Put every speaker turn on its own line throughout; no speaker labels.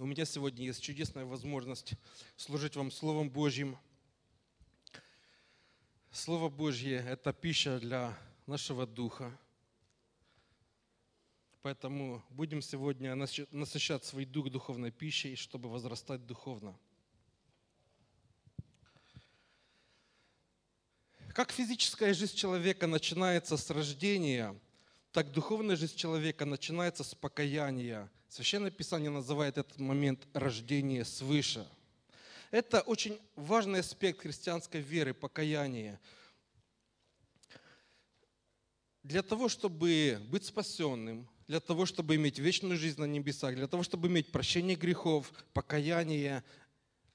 У меня сегодня есть чудесная возможность служить вам Словом Божьим. Слово Божье – это пища для нашего духа. Поэтому будем сегодня насыщать свой дух духовной пищей, чтобы возрастать духовно. Как физическая жизнь человека начинается с рождения, так духовная жизнь человека начинается с покаяния – Священное Писание называет этот момент рождение свыше. Это очень важный аспект христианской веры, покаяния. Для того, чтобы быть спасенным, для того, чтобы иметь вечную жизнь на небесах, для того, чтобы иметь прощение грехов, покаяние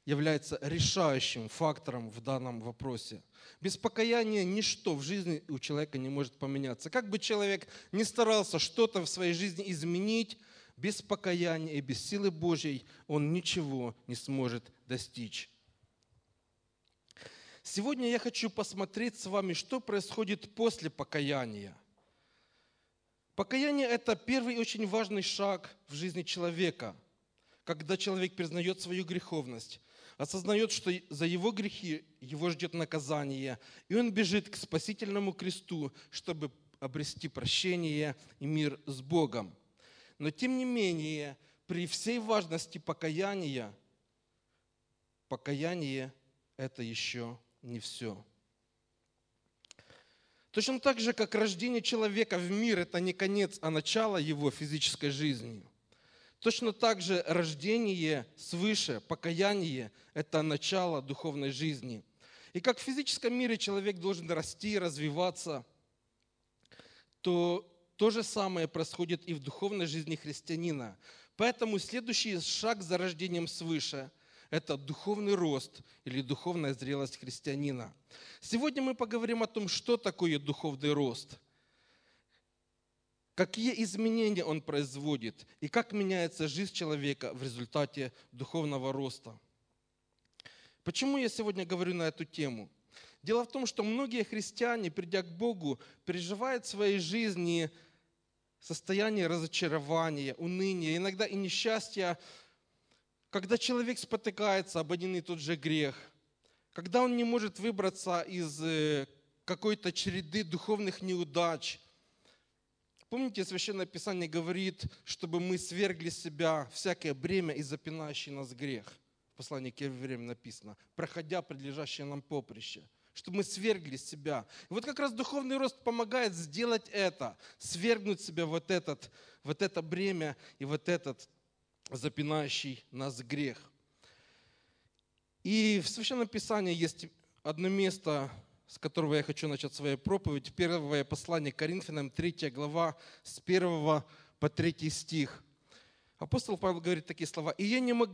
является решающим фактором в данном вопросе. Без покаяния ничто в жизни у человека не может поменяться. Как бы человек ни старался что-то в своей жизни изменить, без покаяния и без силы Божьей он ничего не сможет достичь. Сегодня я хочу посмотреть с вами, что происходит после покаяния. Покаяние – это первый очень важный шаг в жизни человека, когда человек признает свою греховность, осознает, что за его грехи его ждет наказание, и он бежит к спасительному кресту, чтобы обрести прощение и мир с Богом. Но тем не менее, при всей важности покаяния, покаяние – это еще не все. Точно так же, как рождение человека в мир – это не конец, а начало его физической жизни. Точно так же рождение свыше, покаяние – это начало духовной жизни. И как в физическом мире человек должен расти, развиваться, то то же самое происходит и в духовной жизни христианина. Поэтому следующий шаг за рождением свыше – это духовный рост или духовная зрелость христианина. Сегодня мы поговорим о том, что такое духовный рост, какие изменения он производит и как меняется жизнь человека в результате духовного роста. Почему я сегодня говорю на эту тему? Дело в том, что многие христиане, придя к Богу, переживают в своей жизни состояние разочарования, уныния, иногда и несчастья, когда человек спотыкается об один и тот же грех, когда он не может выбраться из э, какой-то череды духовных неудач. Помните, Священное Писание говорит, чтобы мы свергли себя всякое бремя и запинающий нас грех. В послании к Евреям написано, проходя предлежащее нам поприще – чтобы мы свергли себя. И вот как раз духовный рост помогает сделать это, свергнуть себя вот, этот, вот это бремя и вот этот запинающий нас грех. И в Священном Писании есть одно место, с которого я хочу начать свою проповедь. Первое послание Коринфянам, 3 глава, с 1 по 3 стих. Апостол Павел говорит такие слова. «И я не мог,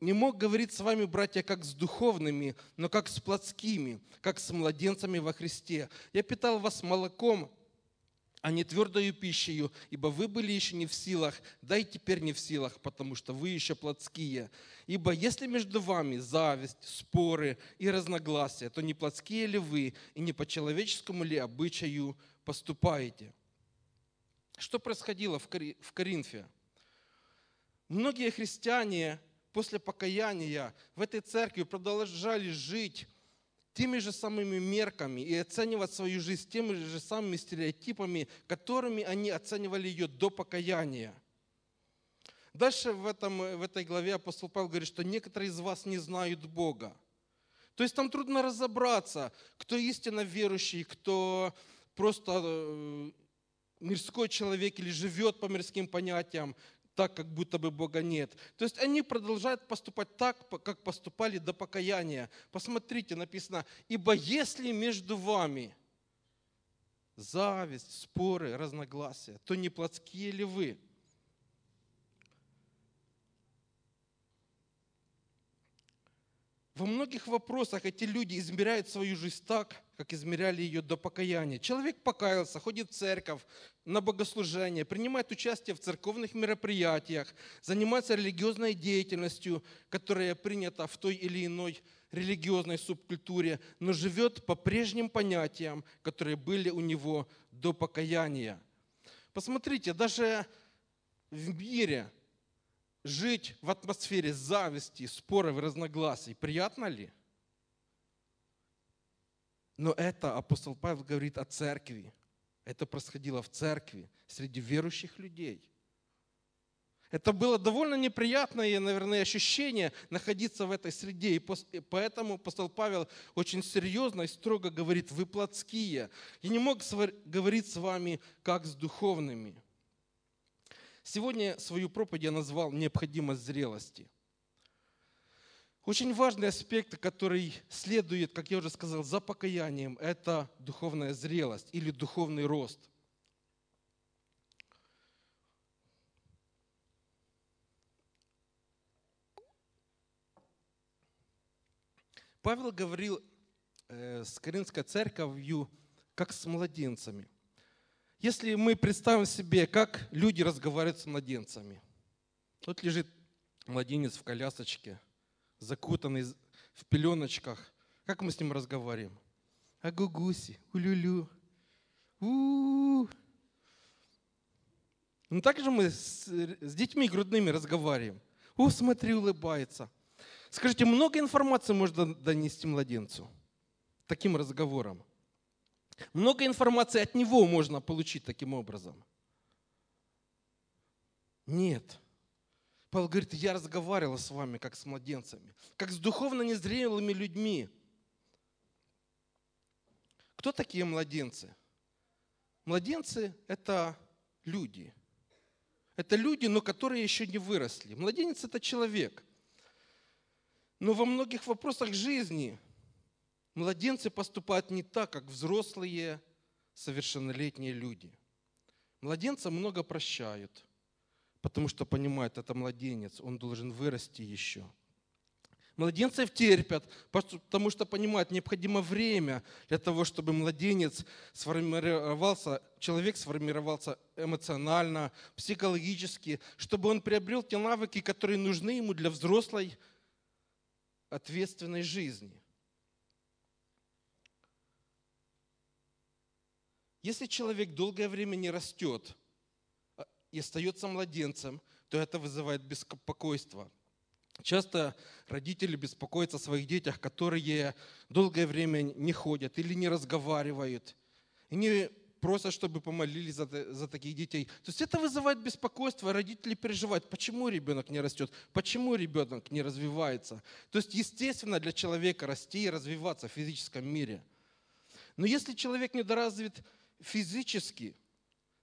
не мог говорить с вами, братья, как с духовными, но как с плотскими, как с младенцами во Христе. Я питал вас молоком, а не твердою пищей, ибо вы были еще не в силах, да и теперь не в силах, потому что вы еще плотские. Ибо если между вами зависть, споры и разногласия, то не плотские ли вы, и не по человеческому ли обычаю поступаете?» Что происходило в Коринфе? Многие христиане после покаяния в этой церкви продолжали жить теми же самыми мерками и оценивать свою жизнь теми же самыми стереотипами, которыми они оценивали ее до покаяния. Дальше в, этом, в этой главе апостол Павел говорит, что некоторые из вас не знают Бога. То есть там трудно разобраться, кто истинно верующий, кто просто э, мирской человек или живет по мирским понятиям, так, как будто бы Бога нет. То есть они продолжают поступать так, как поступали до покаяния. Посмотрите, написано, ибо если между вами зависть, споры, разногласия, то не плотские ли вы? Во многих вопросах эти люди измеряют свою жизнь так, как измеряли ее до покаяния. Человек покаялся, ходит в церковь, на богослужение, принимает участие в церковных мероприятиях, занимается религиозной деятельностью, которая принята в той или иной религиозной субкультуре, но живет по прежним понятиям, которые были у него до покаяния. Посмотрите, даже в мире жить в атмосфере зависти, споров и разногласий, приятно ли? Но это апостол Павел говорит о церкви. Это происходило в церкви, среди верующих людей. Это было довольно неприятное, наверное, ощущение находиться в этой среде. И поэтому апостол Павел очень серьезно и строго говорит, вы плотские. Я не мог говорить с вами как с духовными. Сегодня свою проповедь я назвал «Необходимость зрелости». Очень важный аспект, который следует, как я уже сказал, за покаянием, это духовная зрелость или духовный рост. Павел говорил э, с Коринфской церковью как с младенцами. Если мы представим себе, как люди разговаривают с младенцами. Вот лежит младенец в колясочке, закутанный в пеленочках. Как мы с ним разговариваем? А гугуси, улюлю, у, -у, -у. Ну так же мы с, с детьми грудными разговариваем. О, смотри, улыбается. Скажите, много информации можно донести младенцу таким разговором? Много информации от него можно получить таким образом? Нет. Павел говорит, я разговаривал с вами, как с младенцами, как с духовно незрелыми людьми. Кто такие младенцы? Младенцы – это люди. Это люди, но которые еще не выросли. Младенец – это человек – но во многих вопросах жизни младенцы поступают не так, как взрослые совершеннолетние люди. Младенца много прощают, потому что понимают, это младенец, он должен вырасти еще. Младенцев терпят, потому что понимают, необходимо время для того, чтобы младенец сформировался, человек сформировался эмоционально, психологически, чтобы он приобрел те навыки, которые нужны ему для взрослой ответственной жизни. Если человек долгое время не растет а, и остается младенцем, то это вызывает беспокойство. Часто родители беспокоятся о своих детях, которые долгое время не ходят или не разговаривают. И не просят, чтобы помолились за, за таких детей. То есть это вызывает беспокойство, родители переживают, почему ребенок не растет, почему ребенок не развивается. То есть естественно для человека расти и развиваться в физическом мире. Но если человек недоразвит физически,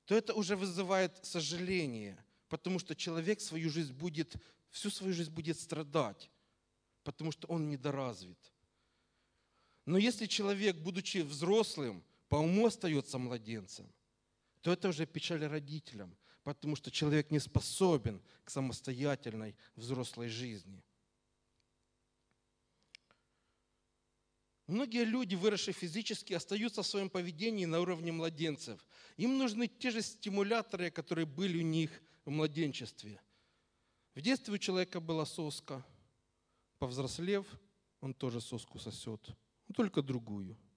то это уже вызывает сожаление, потому что человек свою жизнь будет, всю свою жизнь будет страдать, потому что он недоразвит. Но если человек, будучи взрослым, по уму остается младенцем, то это уже печаль родителям, потому что человек не способен к самостоятельной взрослой жизни. Многие люди, выросшие физически, остаются в своем поведении на уровне младенцев. Им нужны те же стимуляторы, которые были у них в младенчестве. В детстве у человека была соска. Повзрослев, он тоже соску сосет, но только другую –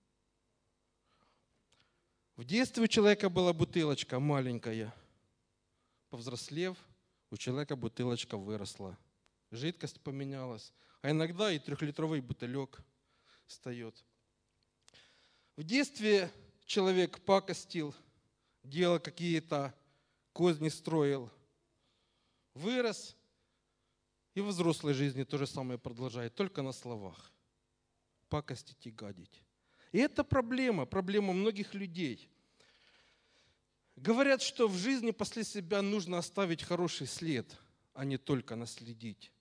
в детстве у человека была бутылочка маленькая. Повзрослев, у человека бутылочка выросла. Жидкость поменялась. А иногда и трехлитровый бутылек встает. В детстве человек пакостил, делал какие-то козни, строил. Вырос, и в взрослой жизни то же самое продолжает, только на словах. Пакостить и гадить. И это проблема, проблема многих людей. Говорят, что в жизни после себя нужно оставить хороший след, а не только наследить.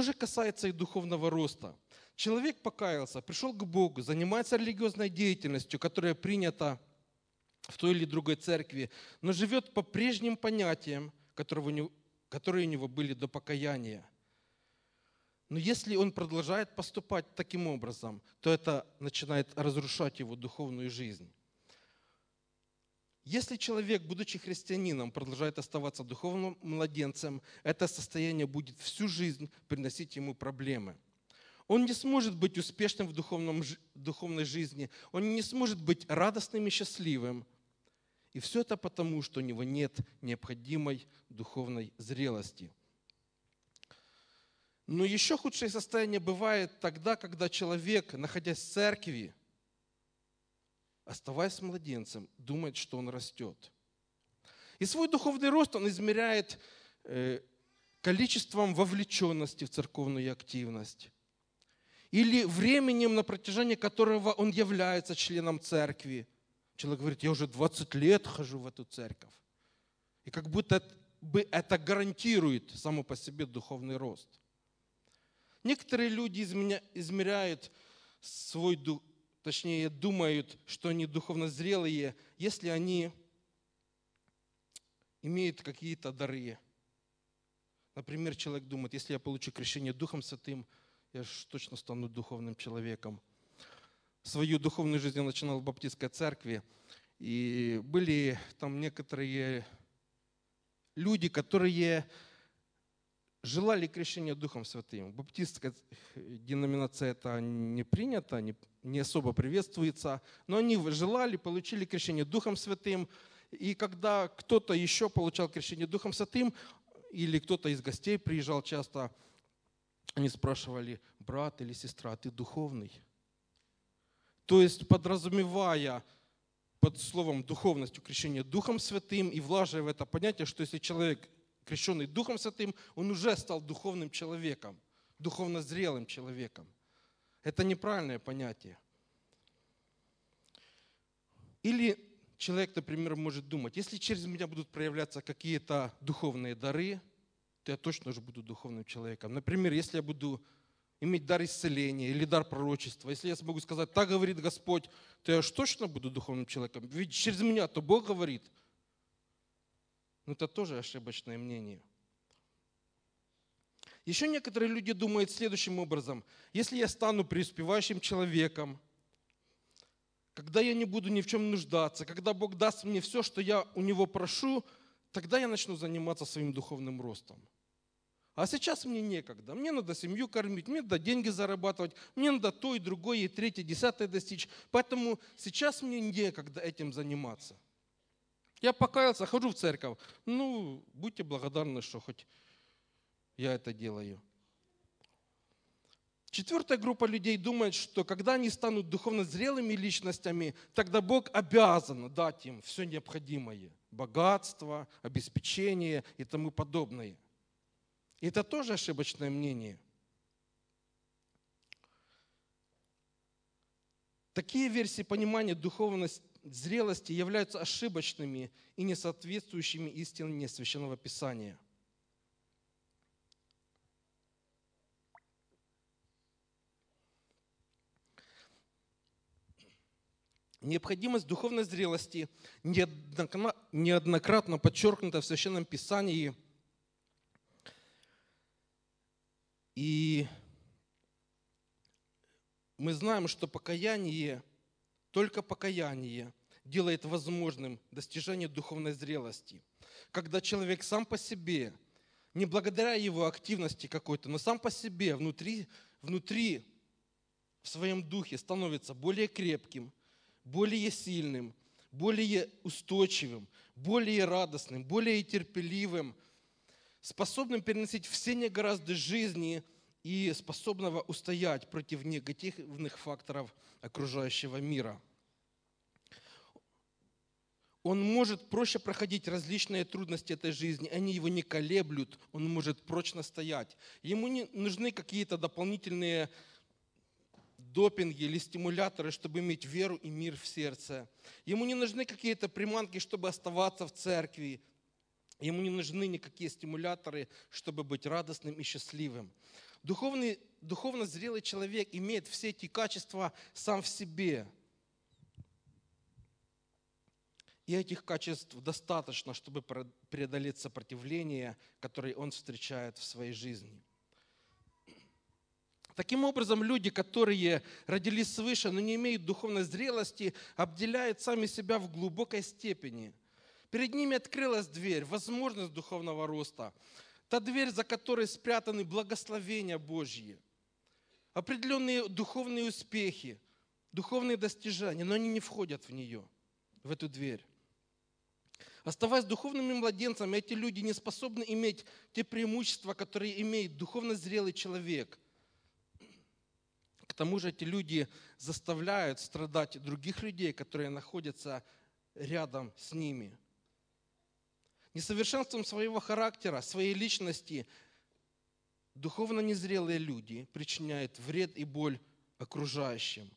То же касается и духовного роста. Человек покаялся, пришел к Богу, занимается религиозной деятельностью, которая принята в той или другой церкви, но живет по прежним понятиям, которые у него были до покаяния. Но если он продолжает поступать таким образом, то это начинает разрушать его духовную жизнь. Если человек, будучи христианином, продолжает оставаться духовным младенцем, это состояние будет всю жизнь приносить ему проблемы. Он не сможет быть успешным в духовном, духовной жизни, он не сможет быть радостным и счастливым. И все это потому, что у него нет необходимой духовной зрелости. Но еще худшее состояние бывает тогда, когда человек, находясь в церкви, оставаясь младенцем, думает, что он растет. И свой духовный рост он измеряет э, количеством вовлеченности в церковную активность или временем, на протяжении которого он является членом церкви. Человек говорит, я уже 20 лет хожу в эту церковь. И как будто бы это гарантирует само по себе духовный рост. Некоторые люди измеряют свой дух, точнее думают, что они духовно зрелые, если они имеют какие-то дары. Например, человек думает, если я получу крещение Духом Святым, я же точно стану духовным человеком. Свою духовную жизнь я начинал в Баптистской церкви, и были там некоторые люди, которые желали крещения Духом Святым. В баптистской деноминации это не принято, не, не особо приветствуется, но они желали, получили крещение Духом Святым, и когда кто-то еще получал крещение Духом Святым, или кто-то из гостей приезжал часто, они спрашивали, брат или сестра, ты духовный? То есть подразумевая под словом духовностью крещения Духом Святым и влаживая в это понятие, что если человек крещенный Духом Святым, он уже стал духовным человеком, духовно зрелым человеком. Это неправильное понятие. Или человек, например, может думать, если через меня будут проявляться какие-то духовные дары, то я точно уже буду духовным человеком. Например, если я буду иметь дар исцеления или дар пророчества, если я смогу сказать, так говорит Господь, то я уж точно буду духовным человеком. Ведь через меня то Бог говорит. Но это тоже ошибочное мнение. Еще некоторые люди думают следующим образом. Если я стану преуспевающим человеком, когда я не буду ни в чем нуждаться, когда Бог даст мне все, что я у Него прошу, тогда я начну заниматься своим духовным ростом. А сейчас мне некогда. Мне надо семью кормить, мне надо деньги зарабатывать, мне надо то и другое, и третье, десятое достичь. Поэтому сейчас мне некогда этим заниматься. Я покаялся, хожу в церковь. Ну, будьте благодарны, что хоть я это делаю. Четвертая группа людей думает, что когда они станут духовно зрелыми личностями, тогда Бог обязан дать им все необходимое. Богатство, обеспечение и тому подобное. И это тоже ошибочное мнение. Такие версии понимания духовной зрелости являются ошибочными и не соответствующими истине Священного Писания – Необходимость духовной зрелости неоднократно подчеркнута в Священном Писании. И мы знаем, что покаяние, только покаяние делает возможным достижение духовной зрелости. Когда человек сам по себе, не благодаря его активности какой-то, но сам по себе внутри, внутри в своем духе становится более крепким, более сильным, более устойчивым, более радостным, более терпеливым, способным переносить все негоразды жизни и способного устоять против негативных факторов окружающего мира. Он может проще проходить различные трудности этой жизни, они его не колеблют, он может прочно стоять. Ему не нужны какие-то дополнительные допинги или стимуляторы, чтобы иметь веру и мир в сердце. Ему не нужны какие-то приманки, чтобы оставаться в церкви. Ему не нужны никакие стимуляторы, чтобы быть радостным и счастливым. Духовный, духовно зрелый человек имеет все эти качества сам в себе. И этих качеств достаточно, чтобы преодолеть сопротивление, которое он встречает в своей жизни. Таким образом, люди, которые родились свыше, но не имеют духовной зрелости, обделяют сами себя в глубокой степени. Перед ними открылась дверь, возможность духовного роста. Та дверь, за которой спрятаны благословения Божьи, определенные духовные успехи, духовные достижения, но они не входят в нее, в эту дверь. Оставаясь духовными младенцами, эти люди не способны иметь те преимущества, которые имеет духовно зрелый человек. К тому же эти люди заставляют страдать других людей, которые находятся рядом с ними. Несовершенством своего характера, своей личности духовно незрелые люди причиняют вред и боль окружающим.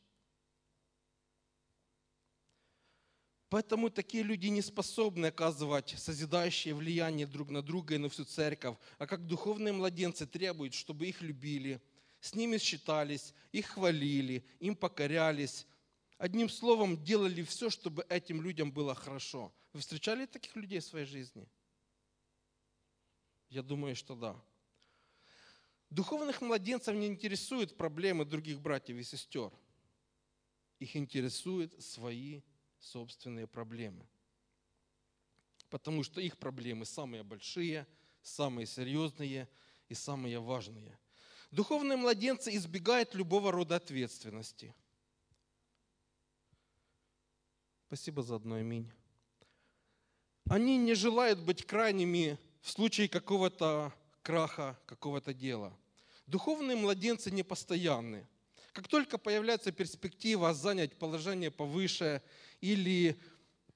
Поэтому такие люди не способны оказывать созидающее влияние друг на друга и на всю церковь, а как духовные младенцы требуют, чтобы их любили, с ними считались, их хвалили, им покорялись. Одним словом, делали все, чтобы этим людям было хорошо. Вы встречали таких людей в своей жизни? Я думаю, что да. Духовных младенцев не интересуют проблемы других братьев и сестер. Их интересуют свои собственные проблемы. Потому что их проблемы самые большие, самые серьезные и самые важные. Духовные младенцы избегают любого рода ответственности. Спасибо за одно аминь. Они не желают быть крайними в случае какого-то краха, какого-то дела. Духовные младенцы непостоянны. Как только появляется перспектива занять положение повыше или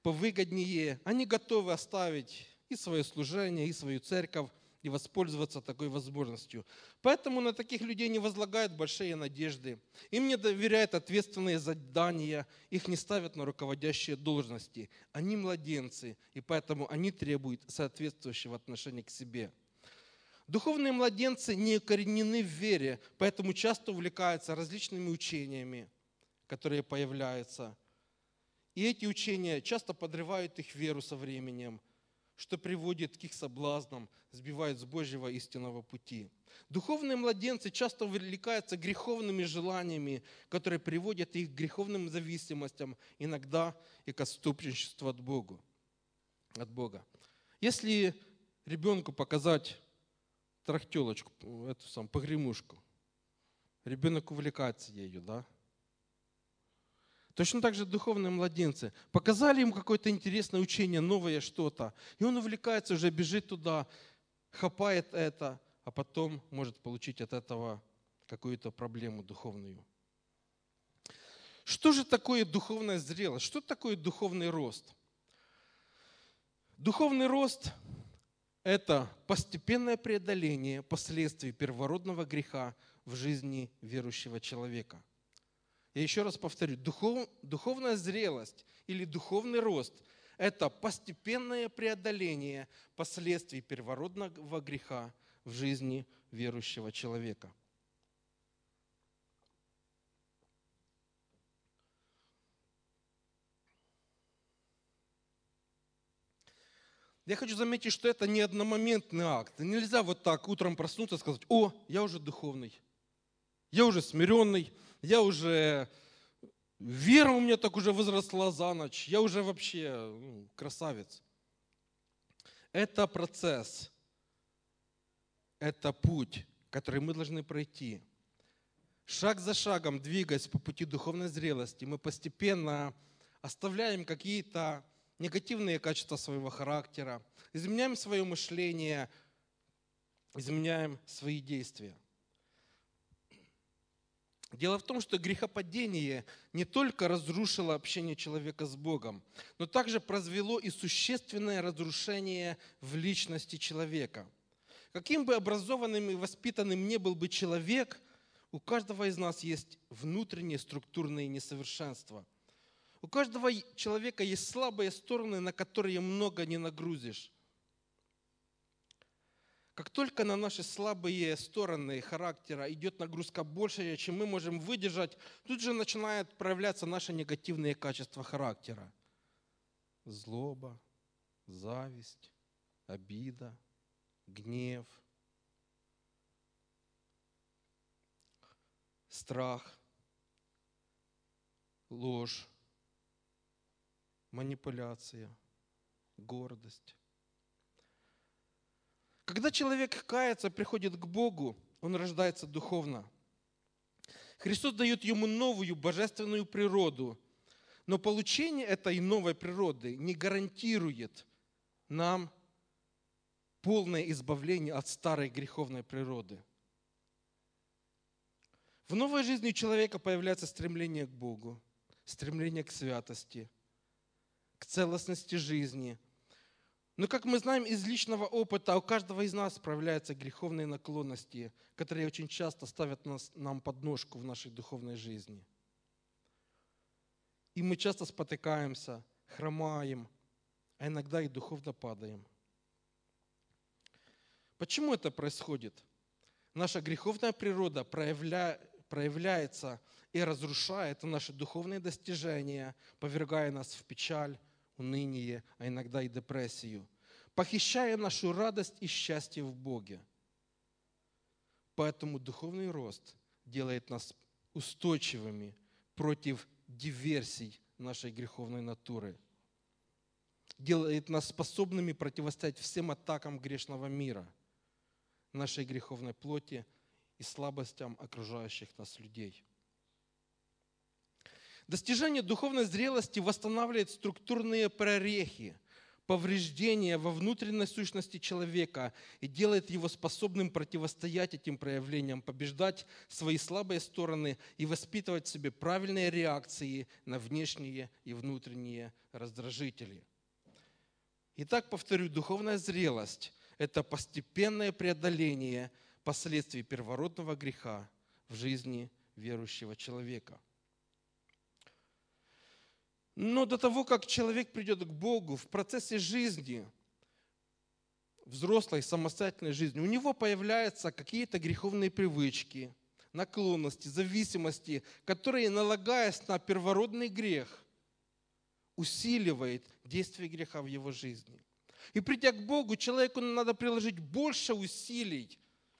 повыгоднее, они готовы оставить и свое служение, и свою церковь, и воспользоваться такой возможностью. Поэтому на таких людей не возлагают большие надежды. Им не доверяют ответственные задания, их не ставят на руководящие должности. Они младенцы, и поэтому они требуют соответствующего отношения к себе. Духовные младенцы не укоренены в вере, поэтому часто увлекаются различными учениями, которые появляются – и эти учения часто подрывают их веру со временем, что приводит к их соблазнам, сбивает с Божьего истинного пути. Духовные младенцы часто увлекаются греховными желаниями, которые приводят их к греховным зависимостям, иногда и к отступничеству от Бога. От Бога. Если ребенку показать трахтелочку, эту самую погремушку, ребенок увлекается ею, да? Точно так же духовные младенцы. Показали ему какое-то интересное учение, новое что-то. И он увлекается, уже бежит туда, хапает это, а потом может получить от этого какую-то проблему духовную. Что же такое духовная зрелость? Что такое духовный рост? Духовный рост – это постепенное преодоление последствий первородного греха в жизни верующего человека. Я еще раз повторю, духов, духовная зрелость или духовный рост – это постепенное преодоление последствий первородного греха в жизни верующего человека. Я хочу заметить, что это не одномоментный акт. Нельзя вот так утром проснуться и сказать, о, я уже духовный, я уже смиренный, я уже, вера у меня так уже возросла за ночь, я уже вообще ну, красавец. Это процесс, это путь, который мы должны пройти. Шаг за шагом, двигаясь по пути духовной зрелости, мы постепенно оставляем какие-то негативные качества своего характера, изменяем свое мышление, изменяем свои действия – Дело в том, что грехопадение не только разрушило общение человека с Богом, но также произвело и существенное разрушение в личности человека. Каким бы образованным и воспитанным ни был бы человек, у каждого из нас есть внутренние структурные несовершенства. У каждого человека есть слабые стороны, на которые много не нагрузишь. Как только на наши слабые стороны характера идет нагрузка больше, чем мы можем выдержать, тут же начинают проявляться наши негативные качества характера. Злоба, зависть, обида, гнев, страх, ложь, манипуляция, гордость. Когда человек кается, приходит к Богу, он рождается духовно. Христос дает ему новую божественную природу, но получение этой новой природы не гарантирует нам полное избавление от старой греховной природы. В новой жизни у человека появляется стремление к Богу, стремление к святости, к целостности жизни. Но, как мы знаем из личного опыта, у каждого из нас проявляются греховные наклонности, которые очень часто ставят нас, нам подножку в нашей духовной жизни. И мы часто спотыкаемся, хромаем, а иногда и духовно падаем. Почему это происходит? Наша греховная природа проявля, проявляется и разрушает наши духовные достижения, повергая нас в печаль, уныние, а иногда и депрессию, похищая нашу радость и счастье в Боге. Поэтому духовный рост делает нас устойчивыми против диверсий нашей греховной натуры, делает нас способными противостоять всем атакам грешного мира, нашей греховной плоти – и слабостям окружающих нас людей. Достижение духовной зрелости восстанавливает структурные прорехи, повреждения во внутренней сущности человека и делает его способным противостоять этим проявлениям, побеждать свои слабые стороны и воспитывать в себе правильные реакции на внешние и внутренние раздражители. Итак, повторю, духовная зрелость – это постепенное преодоление – последствий первородного греха в жизни верующего человека. Но до того, как человек придет к Богу, в процессе жизни, взрослой самостоятельной жизни, у него появляются какие-то греховные привычки, наклонности, зависимости, которые, налагаясь на первородный грех, усиливает действие греха в его жизни. И придя к Богу, человеку надо приложить больше усилий,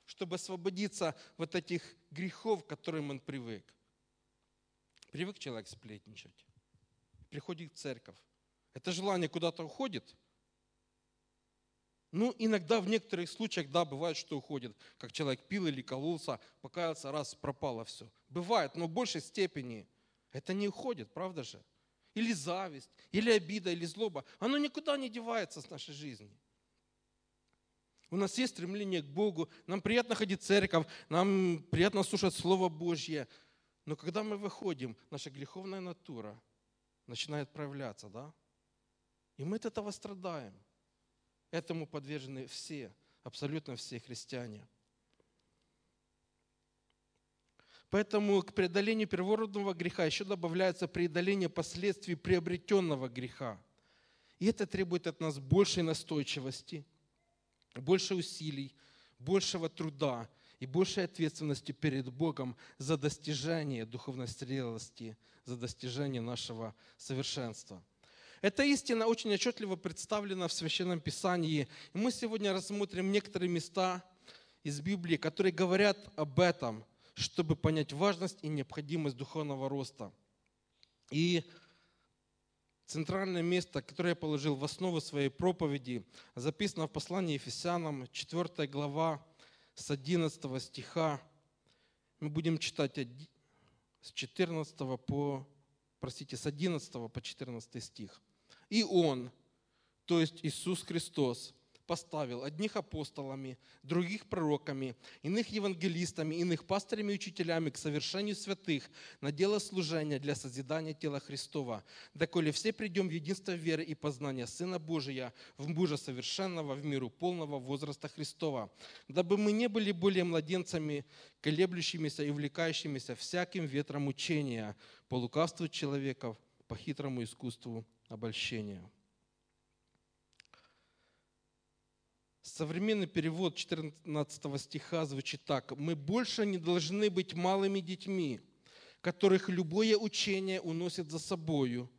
чтобы освободиться от этих грехов, к которым он привык. Привык человек сплетничать, приходит в церковь. Это желание куда-то уходит. Ну, иногда в некоторых случаях, да, бывает, что уходит, как человек пил или кололся, покаялся, раз, пропало все. Бывает, но в большей степени это не уходит, правда же? Или зависть, или обида, или злоба. Оно никуда не девается с нашей жизни. У нас есть стремление к Богу, нам приятно ходить в церковь, нам приятно слушать Слово Божье. Но когда мы выходим, наша греховная натура начинает проявляться, да? И мы от этого страдаем. Этому подвержены все, абсолютно все христиане. Поэтому к преодолению первородного греха еще добавляется преодоление последствий приобретенного греха. И это требует от нас большей настойчивости – больше усилий, большего труда и большей ответственности перед Богом за достижение духовной зрелости, за достижение нашего совершенства. Эта истина очень отчетливо представлена в Священном Писании. И мы сегодня рассмотрим некоторые места из Библии, которые говорят об этом, чтобы понять важность и необходимость духовного роста. И центральное место, которое я положил в основу своей проповеди, записано в послании Ефесянам, 4 глава, с 11 стиха. Мы будем читать с 14 по, простите, с 11 по 14 стих. «И Он, то есть Иисус Христос, поставил одних апостолами, других пророками, иных евангелистами, иных пастырями и учителями к совершению святых на дело служения для созидания тела Христова, доколе все придем в единство веры и познания Сына Божия, в мужа совершенного, в миру полного возраста Христова, дабы мы не были более младенцами, колеблющимися и увлекающимися всяким ветром учения, по лукавству человеков, по хитрому искусству обольщения. Современный перевод 14 стиха звучит так. «Мы больше не должны быть малыми детьми, которых любое учение уносит за собою,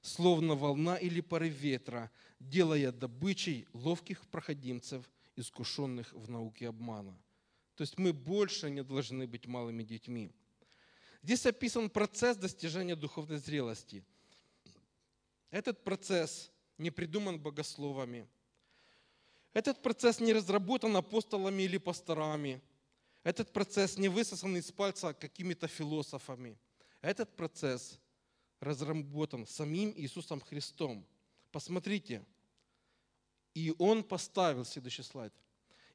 словно волна или порыв ветра, делая добычей ловких проходимцев, искушенных в науке обмана». То есть мы больше не должны быть малыми детьми. Здесь описан процесс достижения духовной зрелости. Этот процесс не придуман богословами – этот процесс не разработан апостолами или пасторами. Этот процесс не высосан из пальца какими-то философами. Этот процесс разработан самим Иисусом Христом. Посмотрите, И Он поставил, следующий слайд,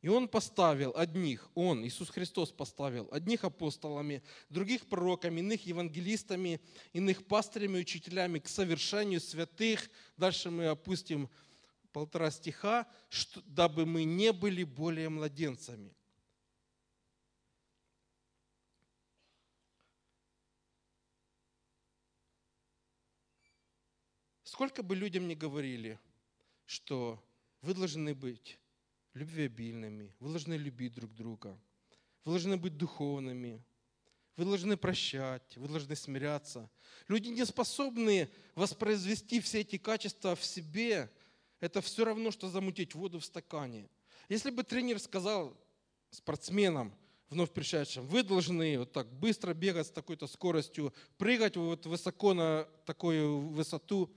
и Он поставил одних, Он, Иисус Христос поставил, одних апостолами, других пророками, иных евангелистами, иных пастырями, учителями к совершению святых. Дальше мы опустим полтора стиха, что, дабы мы не были более младенцами. Сколько бы людям не говорили, что вы должны быть любвеобильными, вы должны любить друг друга, вы должны быть духовными, вы должны прощать, вы должны смиряться. Люди не способны воспроизвести все эти качества в себе. Это все равно, что замутить воду в стакане. Если бы тренер сказал спортсменам, вновь пришедшим, вы должны вот так быстро бегать с такой-то скоростью, прыгать вот высоко на такую высоту,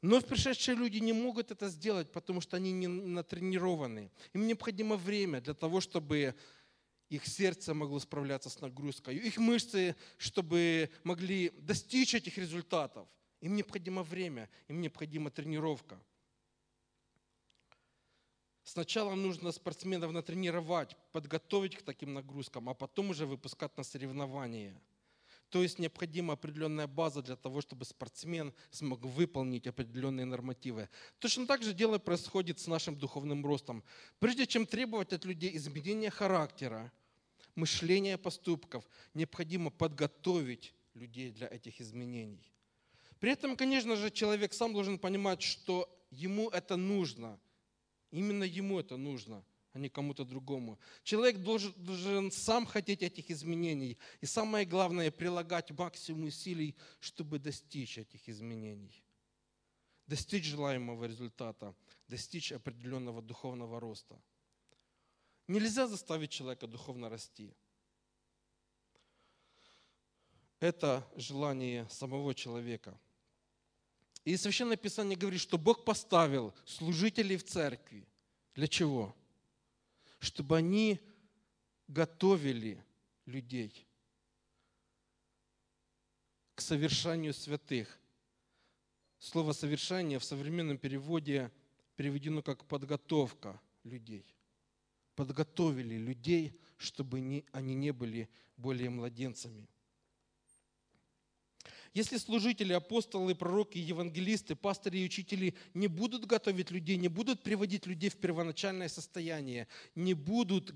но пришедшие люди не могут это сделать, потому что они не натренированы. Им необходимо время для того, чтобы их сердце могло справляться с нагрузкой, их мышцы, чтобы могли достичь этих результатов. Им необходимо время, им необходима тренировка. Сначала нужно спортсменов натренировать, подготовить к таким нагрузкам, а потом уже выпускать на соревнования – то есть необходима определенная база для того, чтобы спортсмен смог выполнить определенные нормативы. Точно так же дело происходит с нашим духовным ростом. Прежде чем требовать от людей изменения характера, мышления, поступков, необходимо подготовить людей для этих изменений. При этом, конечно же, человек сам должен понимать, что ему это нужно. Именно ему это нужно – а не кому-то другому. Человек должен, должен сам хотеть этих изменений. И самое главное, прилагать максимум усилий, чтобы достичь этих изменений. Достичь желаемого результата, достичь определенного духовного роста. Нельзя заставить человека духовно расти. Это желание самого человека. И Священное Писание говорит, что Бог поставил служителей в церкви. Для чего? чтобы они готовили людей к совершению святых. Слово «совершение» в современном переводе переведено как «подготовка людей». Подготовили людей, чтобы они не были более младенцами. Если служители, апостолы, пророки, евангелисты, пастыри и учители не будут готовить людей, не будут приводить людей в первоначальное состояние, не будут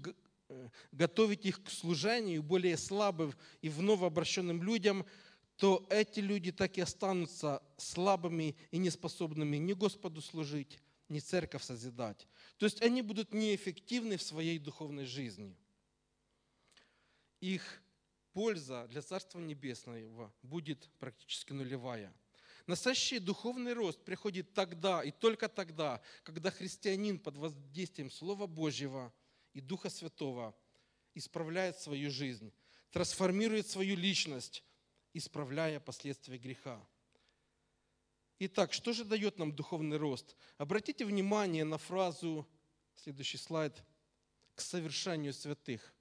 э, готовить их к служению более слабым и вновь обращенным людям, то эти люди так и останутся слабыми и неспособными ни Господу служить, ни церковь созидать. То есть они будут неэффективны в своей духовной жизни. Их польза для Царства Небесного будет практически нулевая. Настоящий духовный рост приходит тогда и только тогда, когда христианин под воздействием Слова Божьего и Духа Святого исправляет свою жизнь, трансформирует свою личность, исправляя последствия греха. Итак, что же дает нам духовный рост? Обратите внимание на фразу, следующий слайд, к совершению святых.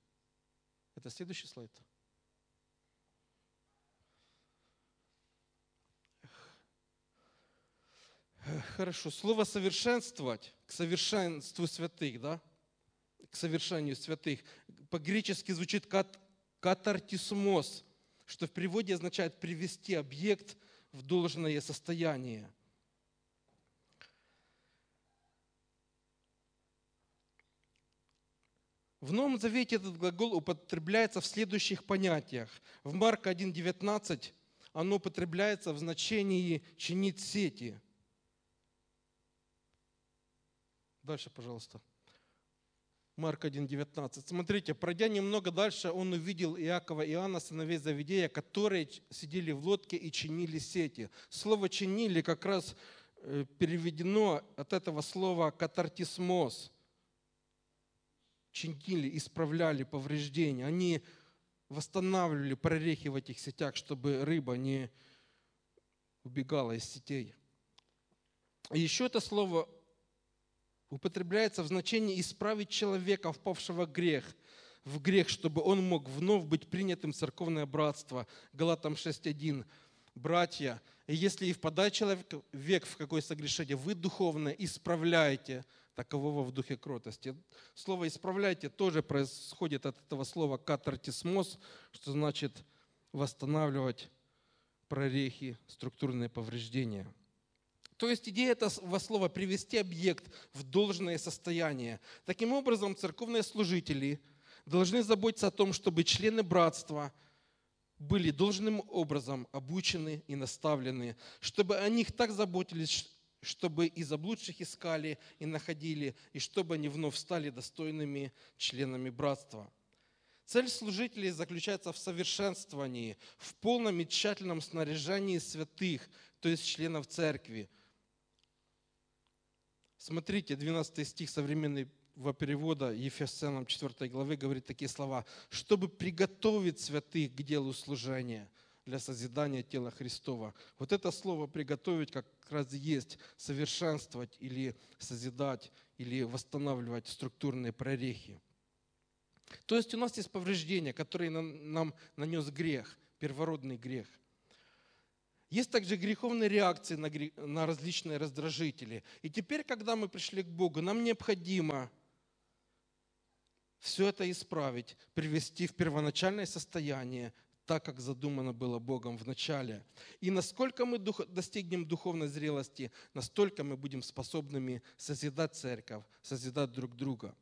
Это следующий слайд. Хорошо. Слово совершенствовать к совершенству святых, да? К совершению святых. По-гречески звучит кат, катартисмос, что в переводе означает привести объект в должное состояние. В Новом Завете этот глагол употребляется в следующих понятиях. В Марка 1.19 оно употребляется в значении «чинить сети», Дальше, пожалуйста. Марк 1.19. Смотрите, пройдя немного дальше, он увидел Иакова и Иоанна, сыновей Завидея, которые сидели в лодке и чинили сети. Слово «чинили» как раз э, переведено от этого слова «катартисмос». Чинили, исправляли повреждения. Они восстанавливали прорехи в этих сетях, чтобы рыба не убегала из сетей. И еще это слово употребляется в значении исправить человека, впавшего в грех, в грех, чтобы он мог вновь быть принятым в церковное братство. Галатам 6.1. Братья, если и впадает человек век в какое согрешение, вы духовно исправляете такового в духе кротости. Слово «исправляйте» тоже происходит от этого слова «катартисмос», что значит восстанавливать прорехи, структурные повреждения. То есть идея этого слова – привести объект в должное состояние. Таким образом, церковные служители должны заботиться о том, чтобы члены братства были должным образом обучены и наставлены, чтобы о них так заботились, чтобы и заблудших искали и находили, и чтобы они вновь стали достойными членами братства. Цель служителей заключается в совершенствовании, в полном и тщательном снаряжении святых, то есть членов церкви. Смотрите, 12 стих современного перевода Ефесянам 4 главы говорит такие слова. «Чтобы приготовить святых к делу служения» для созидания тела Христова. Вот это слово «приготовить» как раз есть совершенствовать или созидать, или восстанавливать структурные прорехи. То есть у нас есть повреждения, которые нам нанес грех, первородный грех. Есть также греховные реакции на, на различные раздражители. И теперь, когда мы пришли к Богу, нам необходимо все это исправить, привести в первоначальное состояние, так, как задумано было Богом в начале. И насколько мы дух, достигнем духовной зрелости, настолько мы будем способными созидать церковь, созидать друг друга.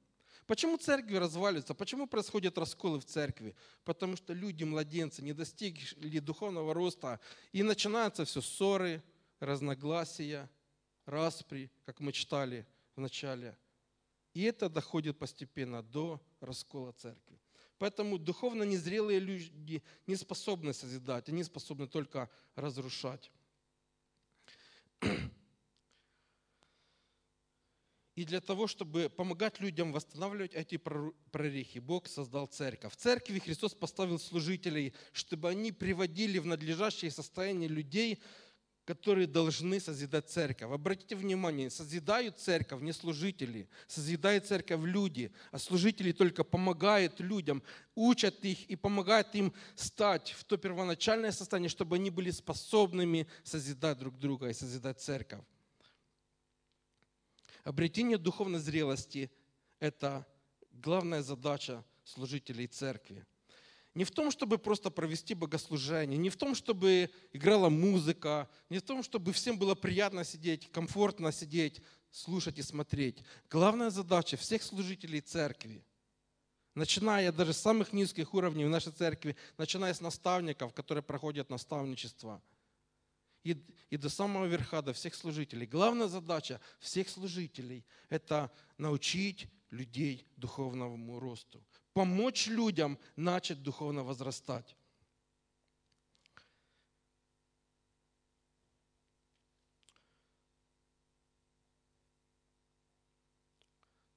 Почему церкви разваливаются? Почему происходят расколы в церкви? Потому что люди, младенцы, не достигли духовного роста, и начинаются все ссоры, разногласия, распри, как мы читали в начале. И это доходит постепенно до раскола церкви. Поэтому духовно незрелые люди не способны созидать, они способны только разрушать. И для того, чтобы помогать людям восстанавливать эти прорехи, Бог создал церковь. В церкви Христос поставил служителей, чтобы они приводили в надлежащее состояние людей, которые должны созидать церковь. Обратите внимание, созидают церковь не служители, созидает церковь люди, а служители только помогают людям, учат их и помогают им стать в то первоначальное состояние, чтобы они были способными созидать друг друга и созидать церковь. Обретение духовной зрелости – это главная задача служителей церкви – не в том, чтобы просто провести богослужение, не в том, чтобы играла музыка, не в том, чтобы всем было приятно сидеть, комфортно сидеть, слушать и смотреть. Главная задача всех служителей церкви, начиная даже с самых низких уровней в нашей церкви, начиная с наставников, которые проходят наставничество, и, и до самого верха, до всех служителей. Главная задача всех служителей – это научить людей духовному росту помочь людям начать духовно возрастать.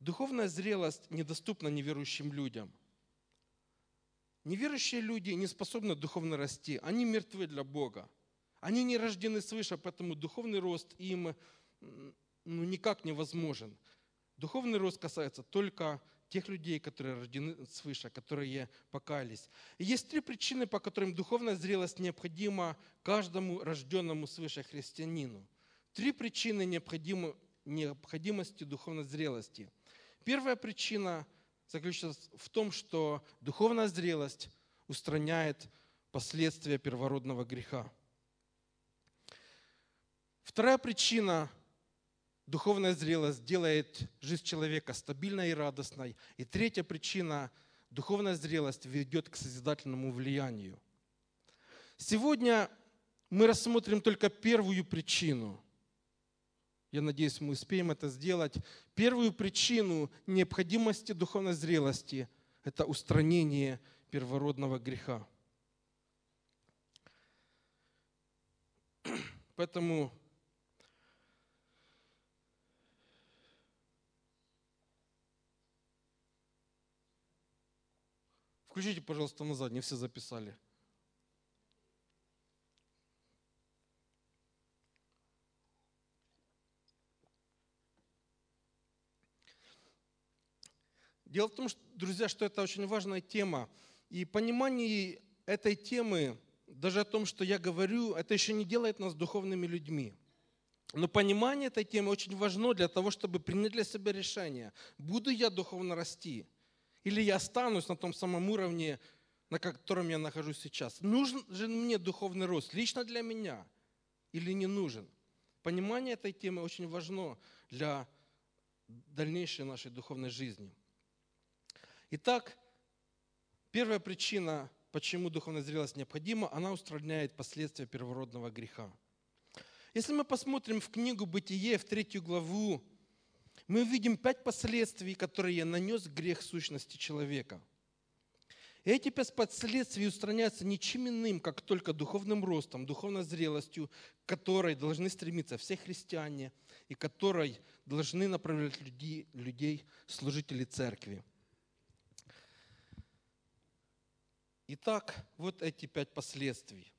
Духовная зрелость недоступна неверующим людям. Неверующие люди не способны духовно расти, они мертвы для Бога. Они не рождены свыше, поэтому духовный рост им ну, никак невозможен. Духовный рост касается только тех людей, которые рождены свыше, которые покаялись. И есть три причины, по которым духовная зрелость необходима каждому рожденному свыше христианину. Три причины необходимости духовной зрелости. Первая причина заключается в том, что духовная зрелость устраняет последствия первородного греха. Вторая причина духовная зрелость делает жизнь человека стабильной и радостной. И третья причина – духовная зрелость ведет к созидательному влиянию. Сегодня мы рассмотрим только первую причину. Я надеюсь, мы успеем это сделать. Первую причину необходимости духовной зрелости – это устранение первородного греха. Поэтому Включите, пожалуйста, назад, не все записали. Дело в том, что, друзья, что это очень важная тема. И понимание этой темы даже о том, что я говорю, это еще не делает нас духовными людьми. Но понимание этой темы очень важно для того, чтобы принять для себя решение, буду я духовно расти, или я останусь на том самом уровне, на котором я нахожусь сейчас. Нужен же мне духовный рост лично для меня или не нужен? Понимание этой темы очень важно для дальнейшей нашей духовной жизни. Итак, первая причина, почему духовная зрелость необходима, она устраняет последствия первородного греха. Если мы посмотрим в книгу «Бытие», в третью главу, мы увидим пять последствий, которые нанес грех сущности человека. Эти пять последствий устраняются ничем иным, как только духовным ростом, духовной зрелостью, к которой должны стремиться все христиане и которой должны направлять людей, людей служители церкви. Итак, вот эти пять последствий.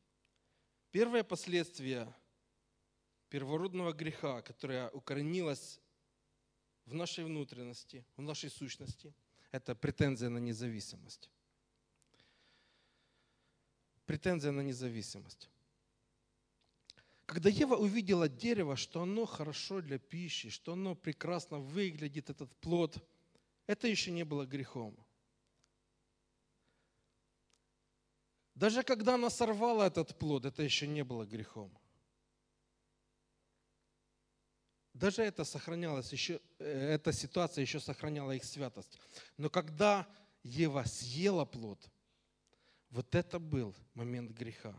Первое последствие первородного греха, которое укоренилось в нашей внутренности, в нашей сущности, это претензия на независимость. Претензия на независимость. Когда Ева увидела дерево, что оно хорошо для пищи, что оно прекрасно выглядит, этот плод, это еще не было грехом. Даже когда она сорвала этот плод, это еще не было грехом. Даже это сохранялось еще, э, эта ситуация еще сохраняла их святость. Но когда Ева съела плод, вот это был момент греха.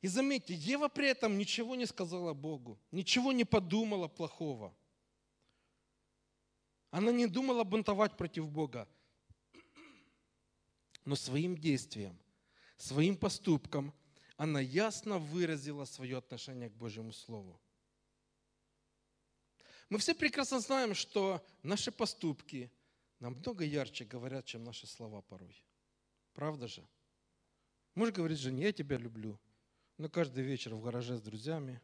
И заметьте, Ева при этом ничего не сказала Богу, ничего не подумала плохого. Она не думала бунтовать против Бога. Но своим действием, своим поступком она ясно выразила свое отношение к Божьему Слову. Мы все прекрасно знаем, что наши поступки намного ярче говорят, чем наши слова порой. Правда же? Муж говорит жене, я тебя люблю, но каждый вечер в гараже с друзьями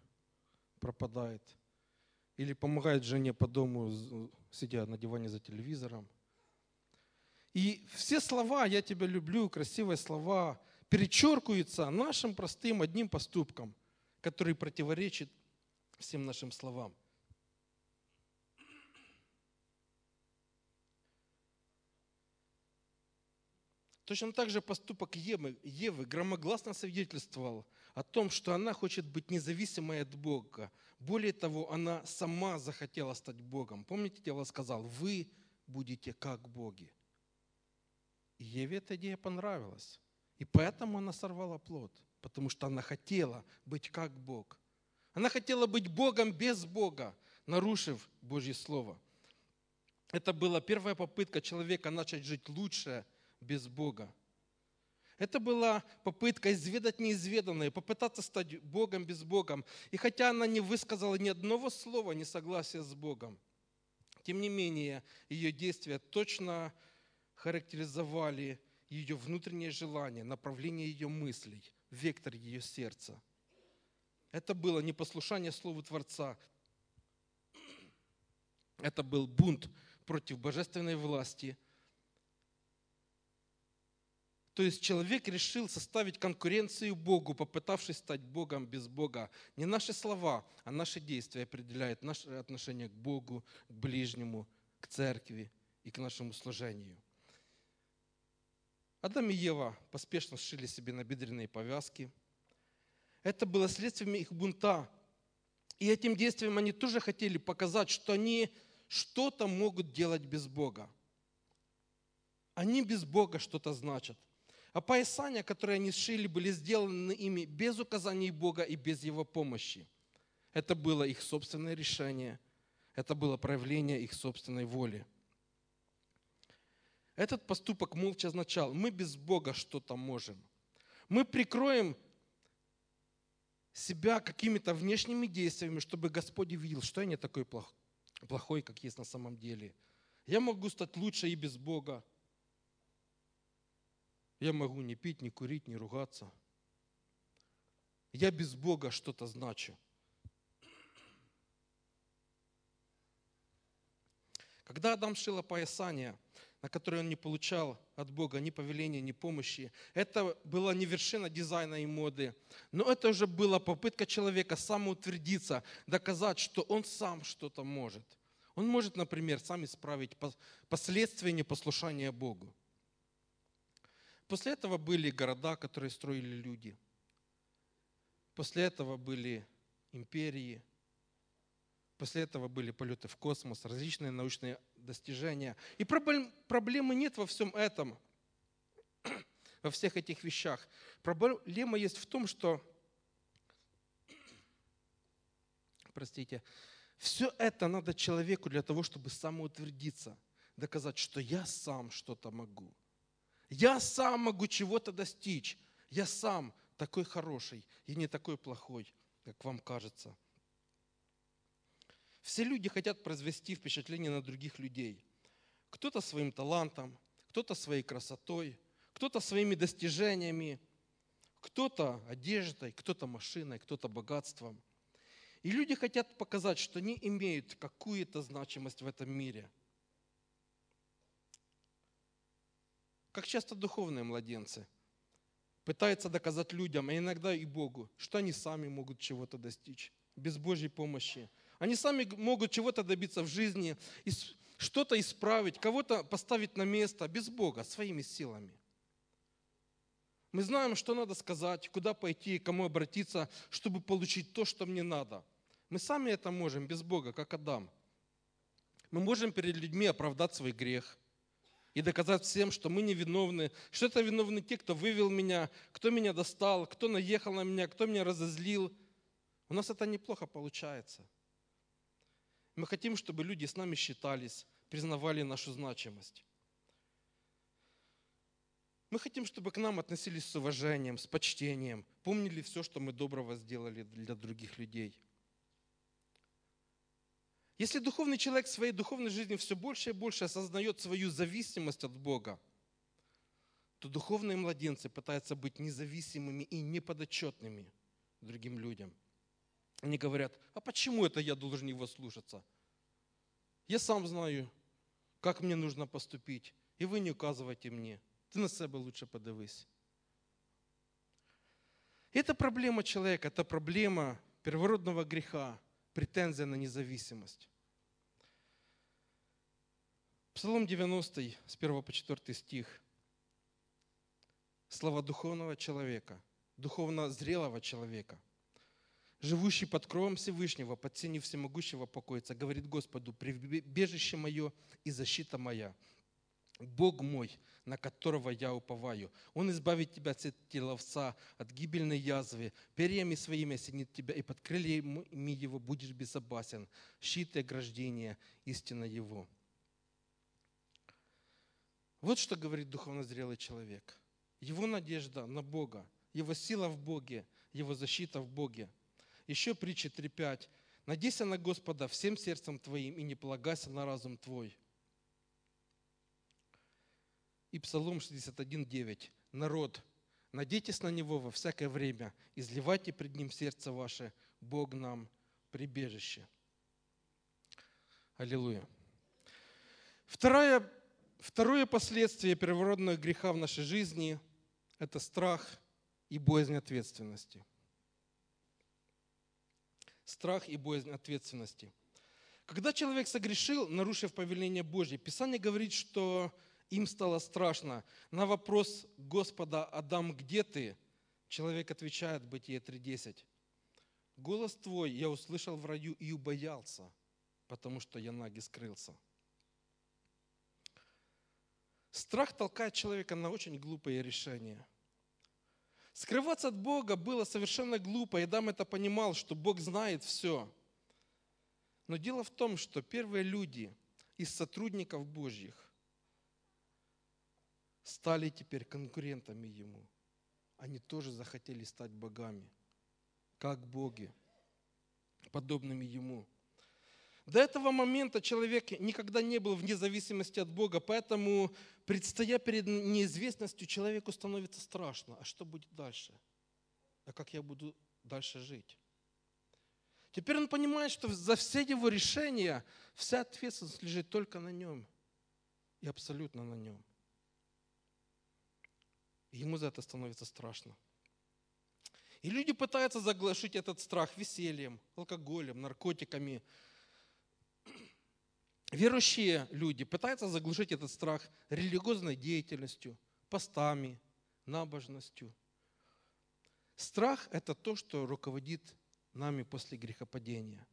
пропадает. Или помогает жене по дому, сидя на диване за телевизором. И все слова «я тебя люблю», красивые слова перечеркиваются нашим простым одним поступком, который противоречит всем нашим словам. Точно так же поступок Евы, Евы громогласно свидетельствовал о том, что она хочет быть независимой от Бога. Более того, она сама захотела стать Богом. Помните, дьявол сказал, вы будете как боги. И Еве эта идея понравилась. И поэтому она сорвала плод, потому что она хотела быть как Бог. Она хотела быть Богом без Бога, нарушив Божье Слово. Это была первая попытка человека начать жить лучше – без Бога. Это была попытка изведать неизведанное, попытаться стать Богом без Богом. И хотя она не высказала ни одного слова несогласия с Богом, тем не менее ее действия точно характеризовали ее внутреннее желание, направление ее мыслей, вектор ее сердца. Это было непослушание Слову Творца. Это был бунт против божественной власти – то есть человек решил составить конкуренцию Богу, попытавшись стать Богом без Бога. Не наши слова, а наши действия определяют наше отношение к Богу, к ближнему, к церкви и к нашему служению. Адам и Ева поспешно сшили себе набедренные повязки. Это было следствием их бунта. И этим действием они тоже хотели показать, что они что-то могут делать без Бога. Они без Бога что-то значат – Опоясания, которые они сшили, были сделаны ими без указаний Бога и без Его помощи. Это было их собственное решение, это было проявление их собственной воли. Этот поступок молча означал, мы без Бога что-то можем. Мы прикроем себя какими-то внешними действиями, чтобы Господь видел, что я не такой плохой, как есть на самом деле. Я могу стать лучше и без Бога. Я могу не пить, не курить, не ругаться. Я без Бога что-то значу. Когда Адам шил опоясание, на которые он не получал от Бога ни повеления, ни помощи. Это была не вершина дизайна и моды, но это уже была попытка человека самоутвердиться, доказать, что он сам что-то может. Он может, например, сам исправить последствия непослушания Богу. После этого были города, которые строили люди. После этого были империи, После этого были полеты в космос, различные научные достижения. И проблемы нет во всем этом, во всех этих вещах. Проблема есть в том, что, простите, все это надо человеку для того, чтобы самоутвердиться, доказать, что я сам что-то могу. Я сам могу чего-то достичь. Я сам такой хороший и не такой плохой, как вам кажется. Все люди хотят произвести впечатление на других людей. Кто-то своим талантом, кто-то своей красотой, кто-то своими достижениями, кто-то одеждой, кто-то машиной, кто-то богатством. И люди хотят показать, что они имеют какую-то значимость в этом мире. Как часто духовные младенцы пытаются доказать людям, а иногда и Богу, что они сами могут чего-то достичь без Божьей помощи – они сами могут чего-то добиться в жизни, что-то исправить, кого-то поставить на место без Бога, своими силами. Мы знаем, что надо сказать, куда пойти, кому обратиться, чтобы получить то, что мне надо. Мы сами это можем без Бога, как Адам. Мы можем перед людьми оправдать свой грех и доказать всем, что мы не виновны, что это виновны те, кто вывел меня, кто меня достал, кто наехал на меня, кто меня разозлил. У нас это неплохо получается. Мы хотим, чтобы люди с нами считались, признавали нашу значимость. Мы хотим, чтобы к нам относились с уважением, с почтением, помнили все, что мы доброго сделали для других людей. Если духовный человек в своей духовной жизни все больше и больше осознает свою зависимость от Бога, то духовные младенцы пытаются быть независимыми и неподотчетными другим людям – они говорят, а почему это я должен его слушаться? Я сам знаю, как мне нужно поступить, и вы не указывайте мне. Ты на себе лучше подивись. Это проблема человека, это проблема первородного греха, претензия на независимость. Псалом 90, с 1 по 4 стих. Слова духовного человека, духовно зрелого человека – живущий под кровом Всевышнего, под сенью всемогущего покоится, говорит Господу, прибежище мое и защита моя. Бог мой, на которого я уповаю. Он избавит тебя от сети ловца, от гибельной язвы. Перьями своими осенит тебя, и под крыльями его будешь безопасен. Щит и ограждение, истина его. Вот что говорит духовно зрелый человек. Его надежда на Бога, его сила в Боге, его защита в Боге – еще притча 3.5. «Надейся на Господа всем сердцем твоим и не полагайся на разум твой». И Псалом 61.9. «Народ, надейтесь на Него во всякое время, изливайте пред Ним сердце ваше, Бог нам прибежище». Аллилуйя. Второе, второе последствие первородного греха в нашей жизни – это страх и боязнь ответственности – страх и боязнь ответственности. Когда человек согрешил, нарушив повеление Божье, Писание говорит, что им стало страшно. На вопрос Господа, Адам, где ты? Человек отвечает, Бытие 3.10. Голос твой я услышал в раю и убоялся, потому что я наги скрылся. Страх толкает человека на очень глупые решения – Скрываться от Бога было совершенно глупо, и Адам это понимал, что Бог знает все. Но дело в том, что первые люди из сотрудников Божьих стали теперь конкурентами Ему. Они тоже захотели стать богами, как боги, подобными Ему. До этого момента человек никогда не был вне зависимости от Бога, поэтому, предстоя перед неизвестностью, человеку становится страшно. А что будет дальше? А как я буду дальше жить? Теперь он понимает, что за все его решения вся ответственность лежит только на нем. и абсолютно на нем. Ему за это становится страшно. И люди пытаются заглушить этот страх весельем, алкоголем, наркотиками. Верующие люди пытаются заглушить этот страх религиозной деятельностью, постами, набожностью. Страх – это то, что руководит нами после грехопадения.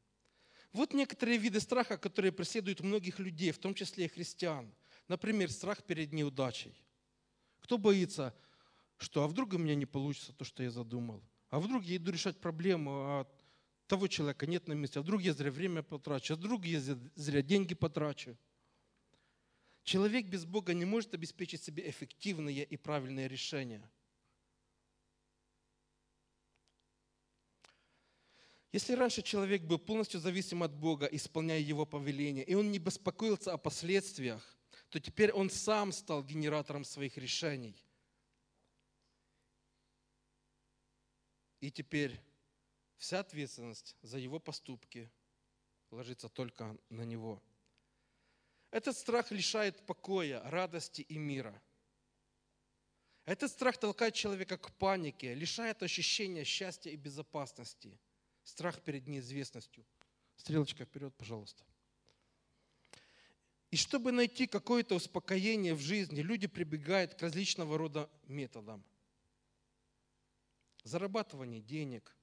Вот некоторые виды страха, которые преследуют многих людей, в том числе и христиан. Например, страх перед неудачей. Кто боится, что а вдруг у меня не получится то, что я задумал? А вдруг я иду решать проблему, а того человека нет на месте, а вдруг я зря время потрачу, а вдруг я зря деньги потрачу. Человек без Бога не может обеспечить себе эффективные и правильные решения. Если раньше человек был полностью зависим от Бога, исполняя Его повеления, и он не беспокоился о последствиях, то теперь он сам стал генератором своих решений. И теперь вся ответственность за его поступки ложится только на него. Этот страх лишает покоя, радости и мира. Этот страх толкает человека к панике, лишает ощущения счастья и безопасности. Страх перед неизвестностью. Стрелочка вперед, пожалуйста. И чтобы найти какое-то успокоение в жизни, люди прибегают к различного рода методам зарабатывание денег,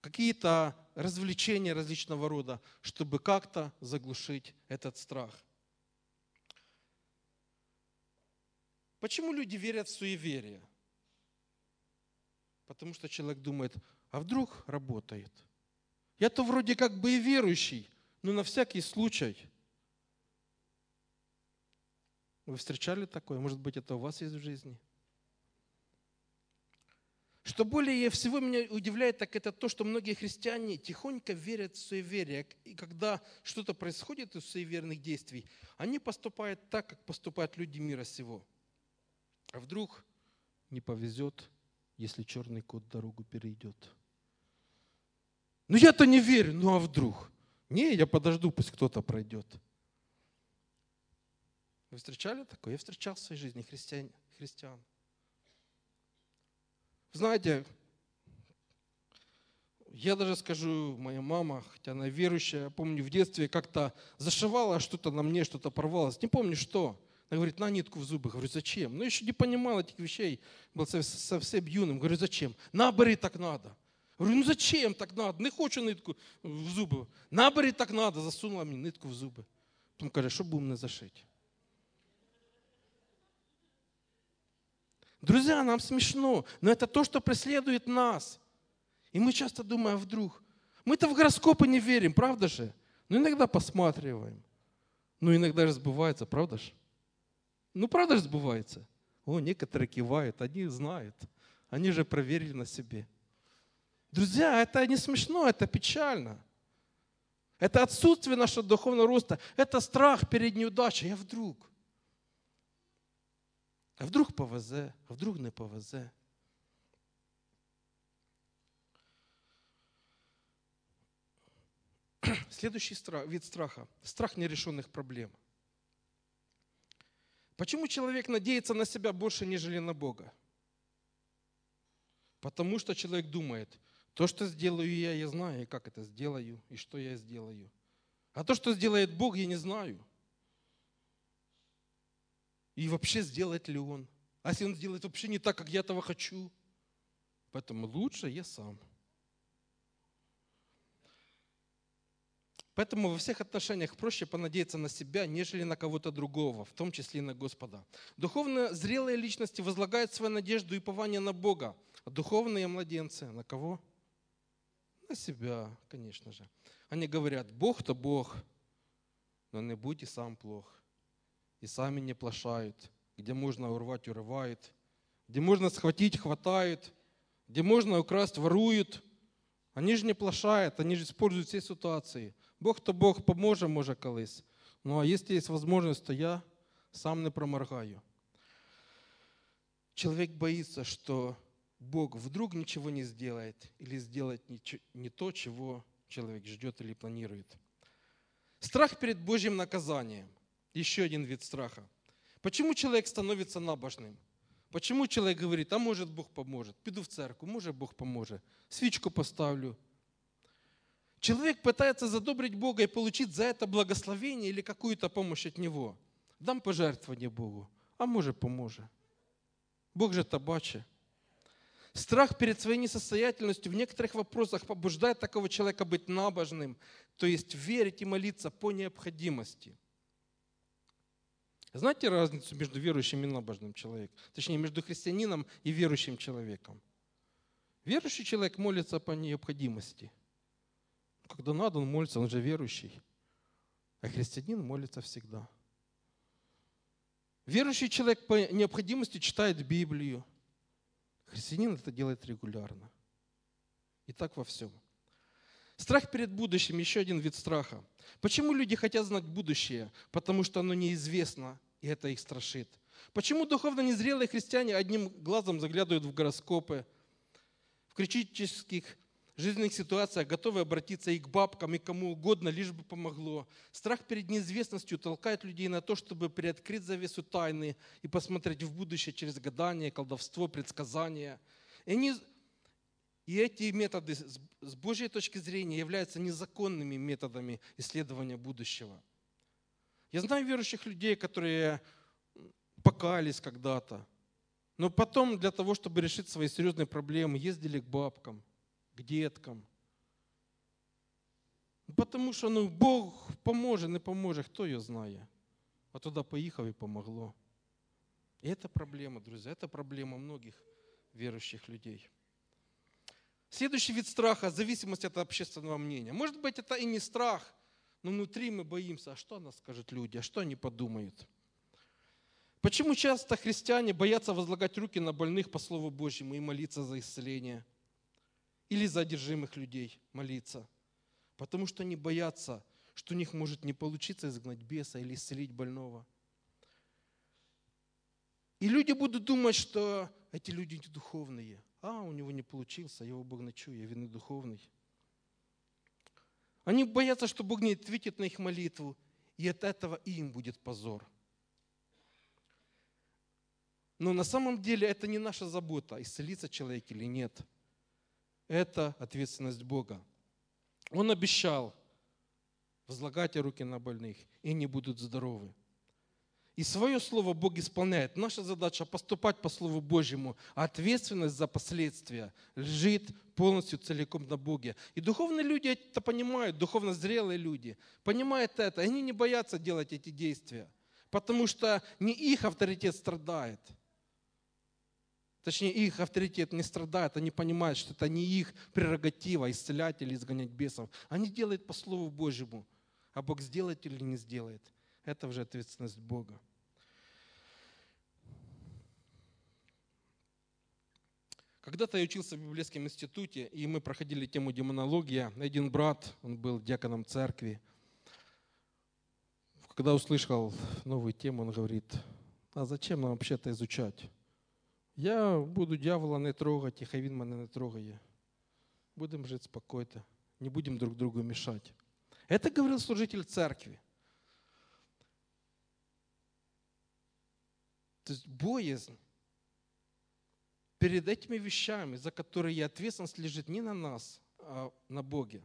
какие-то развлечения различного рода, чтобы как-то заглушить этот страх. Почему люди верят в суеверие? Потому что человек думает, а вдруг работает? Я-то вроде как бы и верующий, но на всякий случай. Вы встречали такое? Может быть, это у вас есть в жизни? Что более всего меня удивляет, так это то, что многие христиане тихонько верят в суеверие. И когда что-то происходит из суеверных действий, они поступают так, как поступают люди мира сего. А вдруг не повезет, если черный кот дорогу перейдет. Ну я-то не верю, ну а вдруг? Не, я подожду, пусть кто-то пройдет. Вы встречали такое? Я встречал в своей жизни христиан. христиан. Знаете, я даже скажу, моя мама, хотя она верующая, я помню, в детстве как-то зашивала что-то на мне, что-то порвалось. Не помню что. Она говорит, на нитку в зубы. Говорю, зачем? Ну, еще не понимал этих вещей. Был совсем юным. Говорю, зачем? На, бери, так надо. Говорю, ну зачем так надо? Не хочу нитку в зубы. На, бери, так надо. Засунула мне нитку в зубы. Потом каже, що будемо не зашить. Друзья, нам смешно, но это то, что преследует нас. И мы часто думаем, а вдруг? Мы-то в гороскопы не верим, правда же? Но иногда посматриваем. Ну, иногда же сбывается, правда же? Ну, правда же сбывается? О, некоторые кивают, они знают. Они же проверили на себе. Друзья, это не смешно, это печально. Это отсутствие нашего духовного роста. Это страх перед неудачей. А вдруг? А вдруг повезе, а вдруг не повезе. Следующий страх, вид страха – страх нерешенных проблем. Почему человек надеется на себя больше, нежели на Бога? Потому что человек думает, то, что сделаю я, я знаю, и как это сделаю, и что я сделаю. А то, что сделает Бог, я не знаю – и вообще сделает ли он. А если он сделает вообще не так, как я этого хочу, поэтому лучше я сам. Поэтому во всех отношениях проще понадеяться на себя, нежели на кого-то другого, в том числе и на Господа. Духовно зрелые личности возлагают свою надежду и пование на Бога, а духовные младенцы на кого? На себя, конечно же. Они говорят, Бог-то Бог, но не будь и сам плох и сами не плашают. Где можно урвать, урывают. Где можно схватить, хватают. Где можно украсть, воруют. Они же не плашают, они же используют все ситуации. Бог-то Бог поможе, може колись. Ну а если есть возможность, то я сам не проморгаю. Человек боится, что Бог вдруг ничего не сделает или сделает не то, чего человек ждет или планирует. Страх перед Божьим наказанием. Еще один вид страха. Почему человек становится набожным? Почему человек говорит, а может Бог поможет? Пойду в церковь, может Бог поможет. Свечку поставлю. Человек пытается задобрить Бога и получить за это благословение или какую-то помощь от Него. Дам пожертвование Богу, а может поможет. Бог же табаче. Страх перед своей несостоятельностью в некоторых вопросах побуждает такого человека быть набожным, то есть верить и молиться по необходимости. Знаете разницу между верующим и набожным человеком? Точнее, между христианином и верующим человеком. Верующий человек молится по необходимости. Когда надо, он молится, он же верующий. А христианин молится всегда. Верующий человек по необходимости читает Библию. Христианин это делает регулярно. И так во всем. Страх перед будущим – еще один вид страха. Почему люди хотят знать будущее? Потому что оно неизвестно, и это их страшит. Почему духовно незрелые христиане одним глазом заглядывают в гороскопы, в критических жизненных ситуациях готовы обратиться и к бабкам, и кому угодно, лишь бы помогло. Страх перед неизвестностью толкает людей на то, чтобы приоткрыть завесу тайны и посмотреть в будущее через гадание, колдовство, предсказания. И, они, и эти методы с Божьей точки зрения являются незаконными методами исследования будущего. Я знаю верующих людей, которые покались когда-то, но потом для того, чтобы решить свои серьезные проблемы, ездили к бабкам – к деткам. Потому что ну, Бог поможе, не поможе, хто його знає. А туди поїхав і помогло. И это проблема, друзья, это проблема многих верующих людей. Следующий вид страха – зависимость от общественного мнения. Может быть, это и не страх, но внутри мы боимся, а что нас скажут люди, а что они подумают. Почему часто христиане боятся возлагать руки на больных по Слову Божьему и молиться за исцеление – или за одержимых людей молиться. Потому что они боятся, что у них может не получиться изгнать беса или исцелить больного. И люди будут думать, что эти люди не духовные. А, у него не получился, его Бог ночует, я вины духовный. Они боятся, что Бог не ответит на их молитву, и от этого им будет позор. Но на самом деле это не наша забота, исцелится человек или нет – это ответственность Бога. Он обещал, возлагайте руки на больных, и они будут здоровы. И свое слово Бог исполняет. Наша задача поступать по Слову Божьему, а ответственность за последствия лежит полностью целиком на Боге. И духовные люди это понимают, духовно зрелые люди понимают это. Они не боятся делать эти действия, потому что не их авторитет страдает – Точнее, их авторитет не страдает, они понимают, что это не их прерогатива исцелять или изгонять бесов. Они делают по Слову Божьему. А Бог сделает или не сделает, это уже ответственность Бога. Когда-то я учился в библейском институте, и мы проходили тему демонология. Один брат, он был диаконом церкви. Когда услышал новую тему, он говорит, а зачем нам вообще это изучать? Я буду дьявола не трогати, хай він мене не трогає. Будем жить спокойно, не будем друг другу мешать. Это говорил служитель церкви. То есть боязнь перед этими вещами, за которые ответственность лежит не на нас, а на Боге.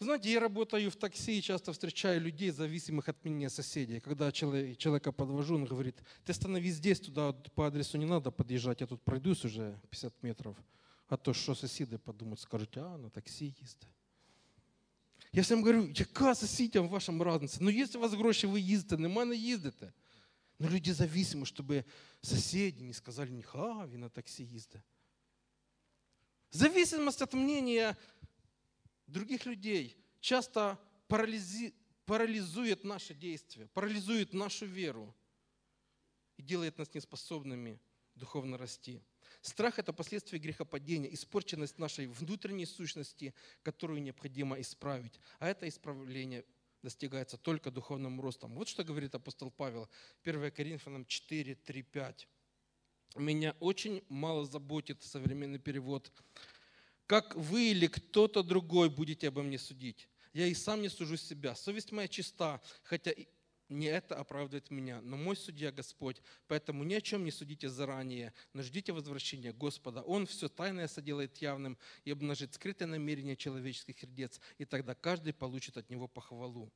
Вы знаете, я работаю в такси и часто встречаю людей, зависимых от меня соседей. Когда человека подвожу, он говорит, ты становись здесь, туда по адресу не надо подъезжать, я тут пройдусь уже 50 метров. А то що сусіди подумають, скажуть, а на таксі їздить. Я всім говорю, яка сусідям в вашому разниці? Ну, якщо у вас гроші, ви їздите, нема, не їздите. Но люди зависимы, чтобы соседи не сказали, них, а, він на таксі їздить. Зависимость от мнения других людей часто парализи, парализует наши действия, парализует нашу веру и делает нас неспособными духовно расти. Страх – это последствие грехопадения, испорченность нашей внутренней сущности, которую необходимо исправить. А это исправление достигается только духовным ростом. Вот что говорит апостол Павел, 1 Коринфянам 4, 3, 5. Меня очень мало заботит современный перевод как вы или кто-то другой будете обо мне судить. Я и сам не сужу себя. Совесть моя чиста, хотя не это оправдывает меня, но мой судья Господь. Поэтому ни о чем не судите заранее, но ждите возвращения Господа. Он все тайное соделает явным и обнажит скрытое намерение человеческих сердец, и тогда каждый получит от него похвалу.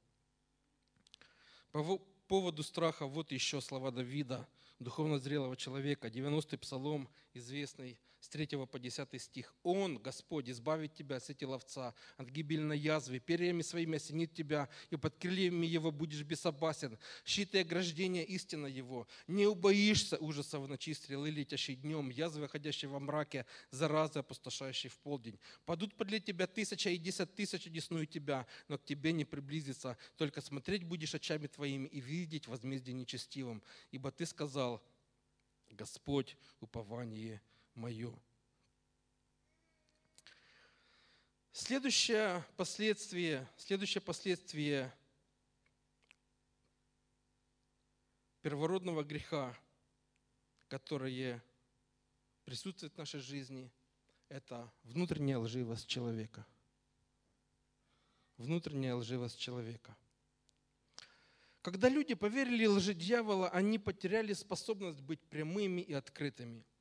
По поводу страха вот еще слова Давида, духовно зрелого человека, 90-й псалом, известный – с 3 по 10 стих. «Он, Господь, избавит тебя с эти ловца, от гибельной язвы, перьями своими осенит тебя, и под крыльями его будешь безопасен. Щит и ограждение истина его. Не убоишься ужаса в ночи, стрелы, летящей днем, язвы, ходящей во мраке, заразы, опустошающей в полдень. Падут подле тебя тысяча и десять тысяч одесную тебя, но к тебе не приблизится. Только смотреть будешь очами твоими и видеть возмездие нечестивым. Ибо ты сказал, Господь, упование мое. Следующее последствие, следующее последствие первородного греха, которое присутствует в нашей жизни, это внутренняя лживость человека. Внутренняя лживость человека. Когда люди поверили лжи дьявола, они потеряли способность быть прямыми и открытыми –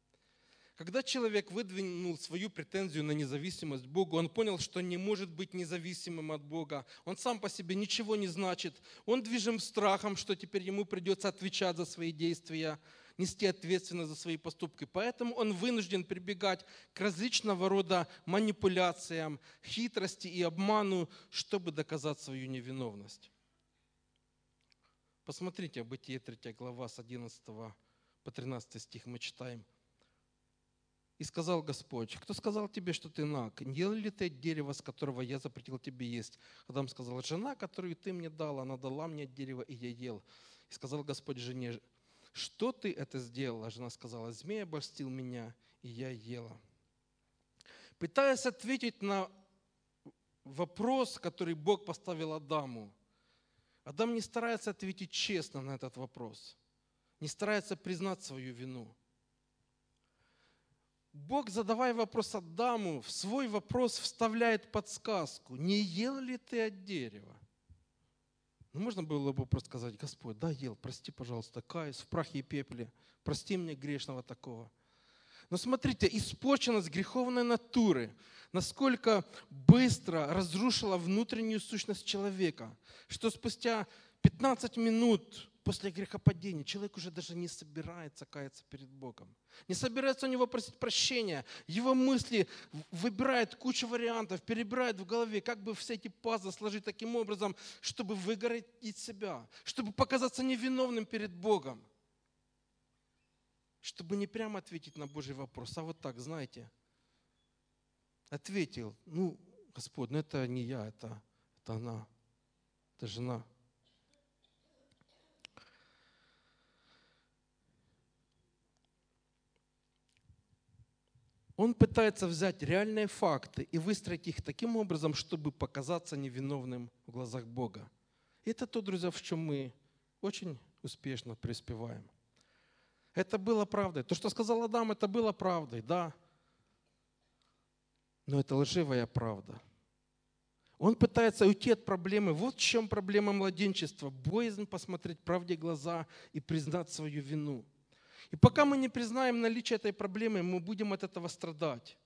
когда человек выдвинул свою претензию на независимость Богу, он понял, что не может быть независимым от Бога. Он сам по себе ничего не значит. Он движим страхом, что теперь ему придется отвечать за свои действия, нести ответственность за свои поступки. Поэтому он вынужден прибегать к различного рода манипуляциям, хитрости и обману, чтобы доказать свою невиновность. Посмотрите, Бытие 3 глава с 11 по 13 стих мы читаем – и сказал Господь, кто сказал тебе, что ты наг? Не ел ли ты дерево, с которого я запретил тебе есть? Адам сказал, жена, которую ты мне дал, она дала мне дерево, и я ел. И сказал Господь жене, что ты это сделала? Жена сказала, змея обольстил меня, и я ела. Пытаясь ответить на вопрос, который Бог поставил Адаму, Адам не старается ответить честно на этот вопрос, не старается признать свою вину – Бог, задавая вопрос Адаму, в свой вопрос вставляет подсказку. Не ел ли ты от дерева? Ну, можно было бы просто сказать, Господь, да, ел, прости, пожалуйста, каюсь в прахе и пепле, прости мне грешного такого. Но смотрите, испорченность греховной натуры, насколько быстро разрушила внутреннюю сущность человека, что спустя 15 минут после грехопадения человек уже даже не собирается каяться перед Богом. Не собирается у него просить прощения. Его мысли выбирают кучу вариантов, перебирают в голове, как бы все эти пазлы сложить таким образом, чтобы выгородить себя, чтобы показаться невиновным перед Богом. Чтобы не прямо ответить на Божий вопрос, а вот так, знаете, ответил, ну, Господь, ну это не я, это, это она, это жена. Он пытается взять реальные факты и выстроить их таким образом, чтобы показаться невиновным в глазах Бога. И это то, друзья, в чем мы очень успешно преуспеваем. Это было правдой. То, что сказал Адам, это было правдой, да. Но это лживая правда. Он пытается уйти от проблемы. Вот в чем проблема младенчества. Боязнь посмотреть правде глаза и признать свою вину. И пока мы не признаем наличие этой проблемы, мы будем от этого страдать.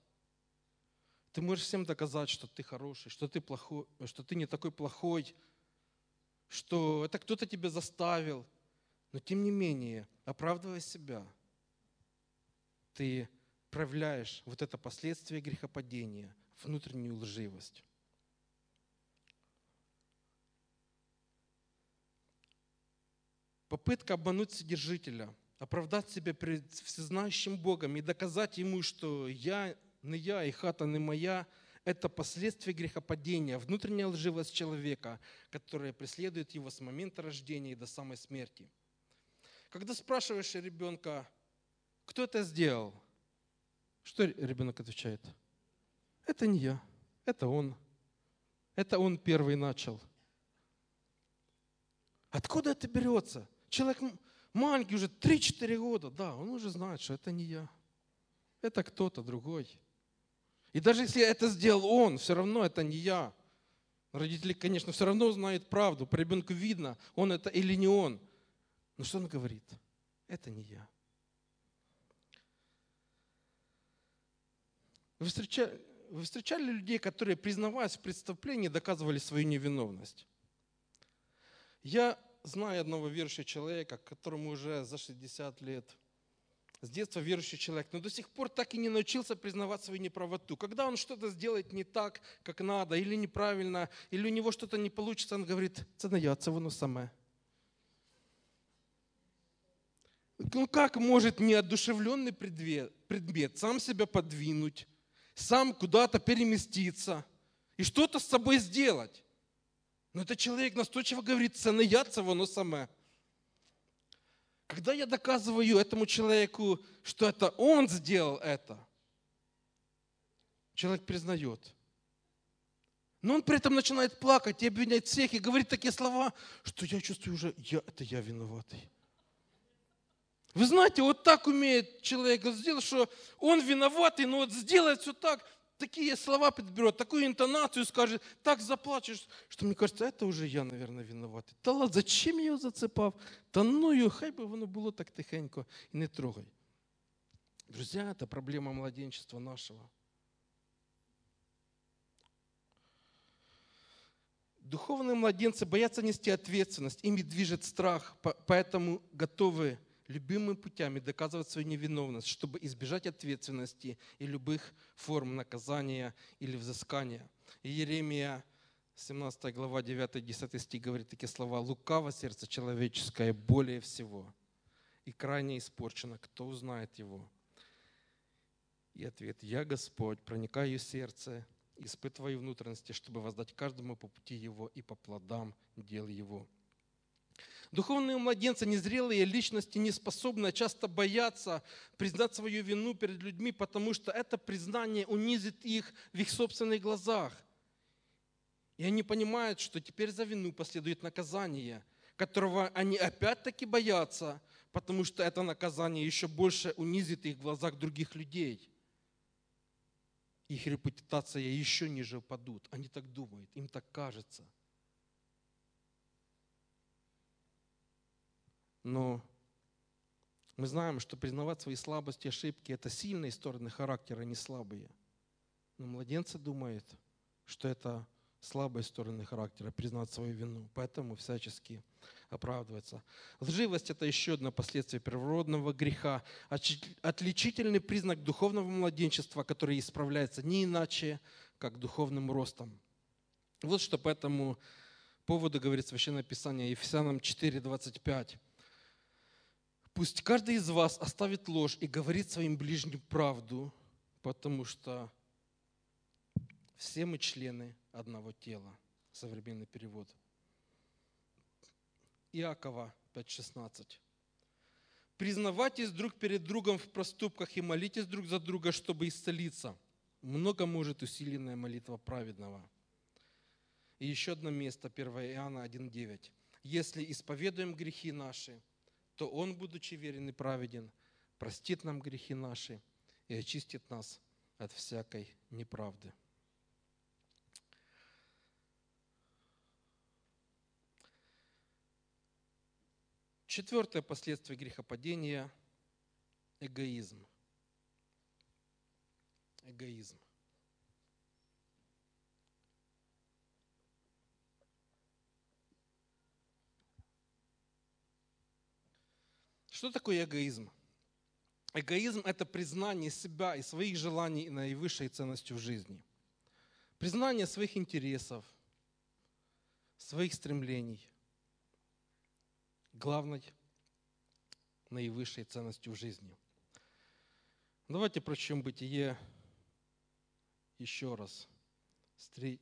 Ты можешь всем доказать, что ты хороший, что ты, плохой, что ты не такой плохой, что это кто-то тебя заставил. Но тем не менее, оправдывая себя, ты проявляешь вот это последствие грехопадения, внутреннюю лживость. Попытка обмануть содержителя – оправдать себя перед всезнающим Богом и доказать Ему, что я не я и хата не моя, это последствия грехопадения, внутренняя лживость человека, которая преследует его с момента рождения и до самой смерти. Когда спрашиваешь ребенка, кто это сделал, что ребенок отвечает? Это не я, это он. Это он первый начал. Откуда это берется? Человек Маленький уже 3-4 года, да, он уже знает, что это не я. Это кто-то другой. И даже если это сделал он, все равно это не я. Родители, конечно, все равно знают правду. По ребенку видно, он это или не он. Но что он говорит? Это не я. Вы встречали, вы встречали людей, которые, признаваясь в преступлении, доказывали свою невиновность? Я знаю одного верующего человека, которому уже за 60 лет, с детства верующий человек, но до сих пор так и не научился признавать свою неправоту. Когда он что-то сделает не так, как надо, или неправильно, или у него что-то не получится, он говорит, це не я, це воно саме. Ну как может неодушевленный предмет, предмет сам себя подвинуть, сам куда-то переместиться и что-то с собой сделать? Но этот человек настойчиво говорит, це не я, це воно саме. Когда я доказываю этому человеку, что это он сделал это, человек признает. Но он при этом начинает плакать и обвинять всех, и говорит такие слова, что я чувствую уже, я, это я виноватый. Вы знаете, вот так умеет человек сделать, что он виноватый, но вот сделает все так, такие слова подберет, такую интонацию скажет, так заплачешь, что мне кажется, это уже я, наверное, виноватый. Та ладно, зачем я його зацепав? Та ну його, хай би воно було так тихенько і не трогай. Друзья, это проблема младенчества нашего. Духовные младенцы боятся нести ответственность, ими движет страх, поэтому готовы любимыми путями доказывать свою невиновность, чтобы избежать ответственности и любых форм наказания или взыскания. И Еремия 17 глава 9-10 стих говорит такие слова. «Лукаво сердце человеческое более всего, и крайне испорчено, кто узнает его?» И ответ «Я, Господь, проникаю в сердце, испытываю внутренности, чтобы воздать каждому по пути его и по плодам дел его». Духовные младенцы, незрелые личности, не способны, а часто боятся признать свою вину перед людьми, потому что это признание унизит их в их собственных глазах. И они понимают, что теперь за вину последует наказание, которого они опять-таки боятся, потому что это наказание еще больше унизит их в глазах других людей. Их репутация еще ниже упадут. Они так думают, им так кажется – Но мы знаем, что признавать свои слабости, ошибки – это сильные стороны характера, не слабые. Но младенцы думают, что это слабые стороны характера, признать свою вину. Поэтому всячески оправдывается. Лживость – это еще одно последствие первородного греха, отличительный признак духовного младенчества, который исправляется не иначе, как духовным ростом. Вот что по этому поводу говорит Священное Писание Ефесянам 4:25. Пусть каждый из вас оставит ложь и говорит своим ближним правду, потому что все мы члены одного тела. Современный перевод. Иакова 5.16. Признавайтесь друг перед другом в проступках и молитесь друг за друга, чтобы исцелиться. Много может усиленная молитва праведного. И еще одно место, 1 Иоанна 1.9. Если исповедуем грехи наши, то Он, будучи верен и праведен, простит нам грехи наши и очистит нас от всякой неправды. Четвертое последствие грехопадения – эгоизм. Эгоизм. Что такое эгоизм? Эгоизм – это признание себя и своих желаний наивысшей ценностью в жизни. Признание своих интересов, своих стремлений. Главной наивысшей ценностью в жизни. Давайте прочтем Бытие еще раз. 3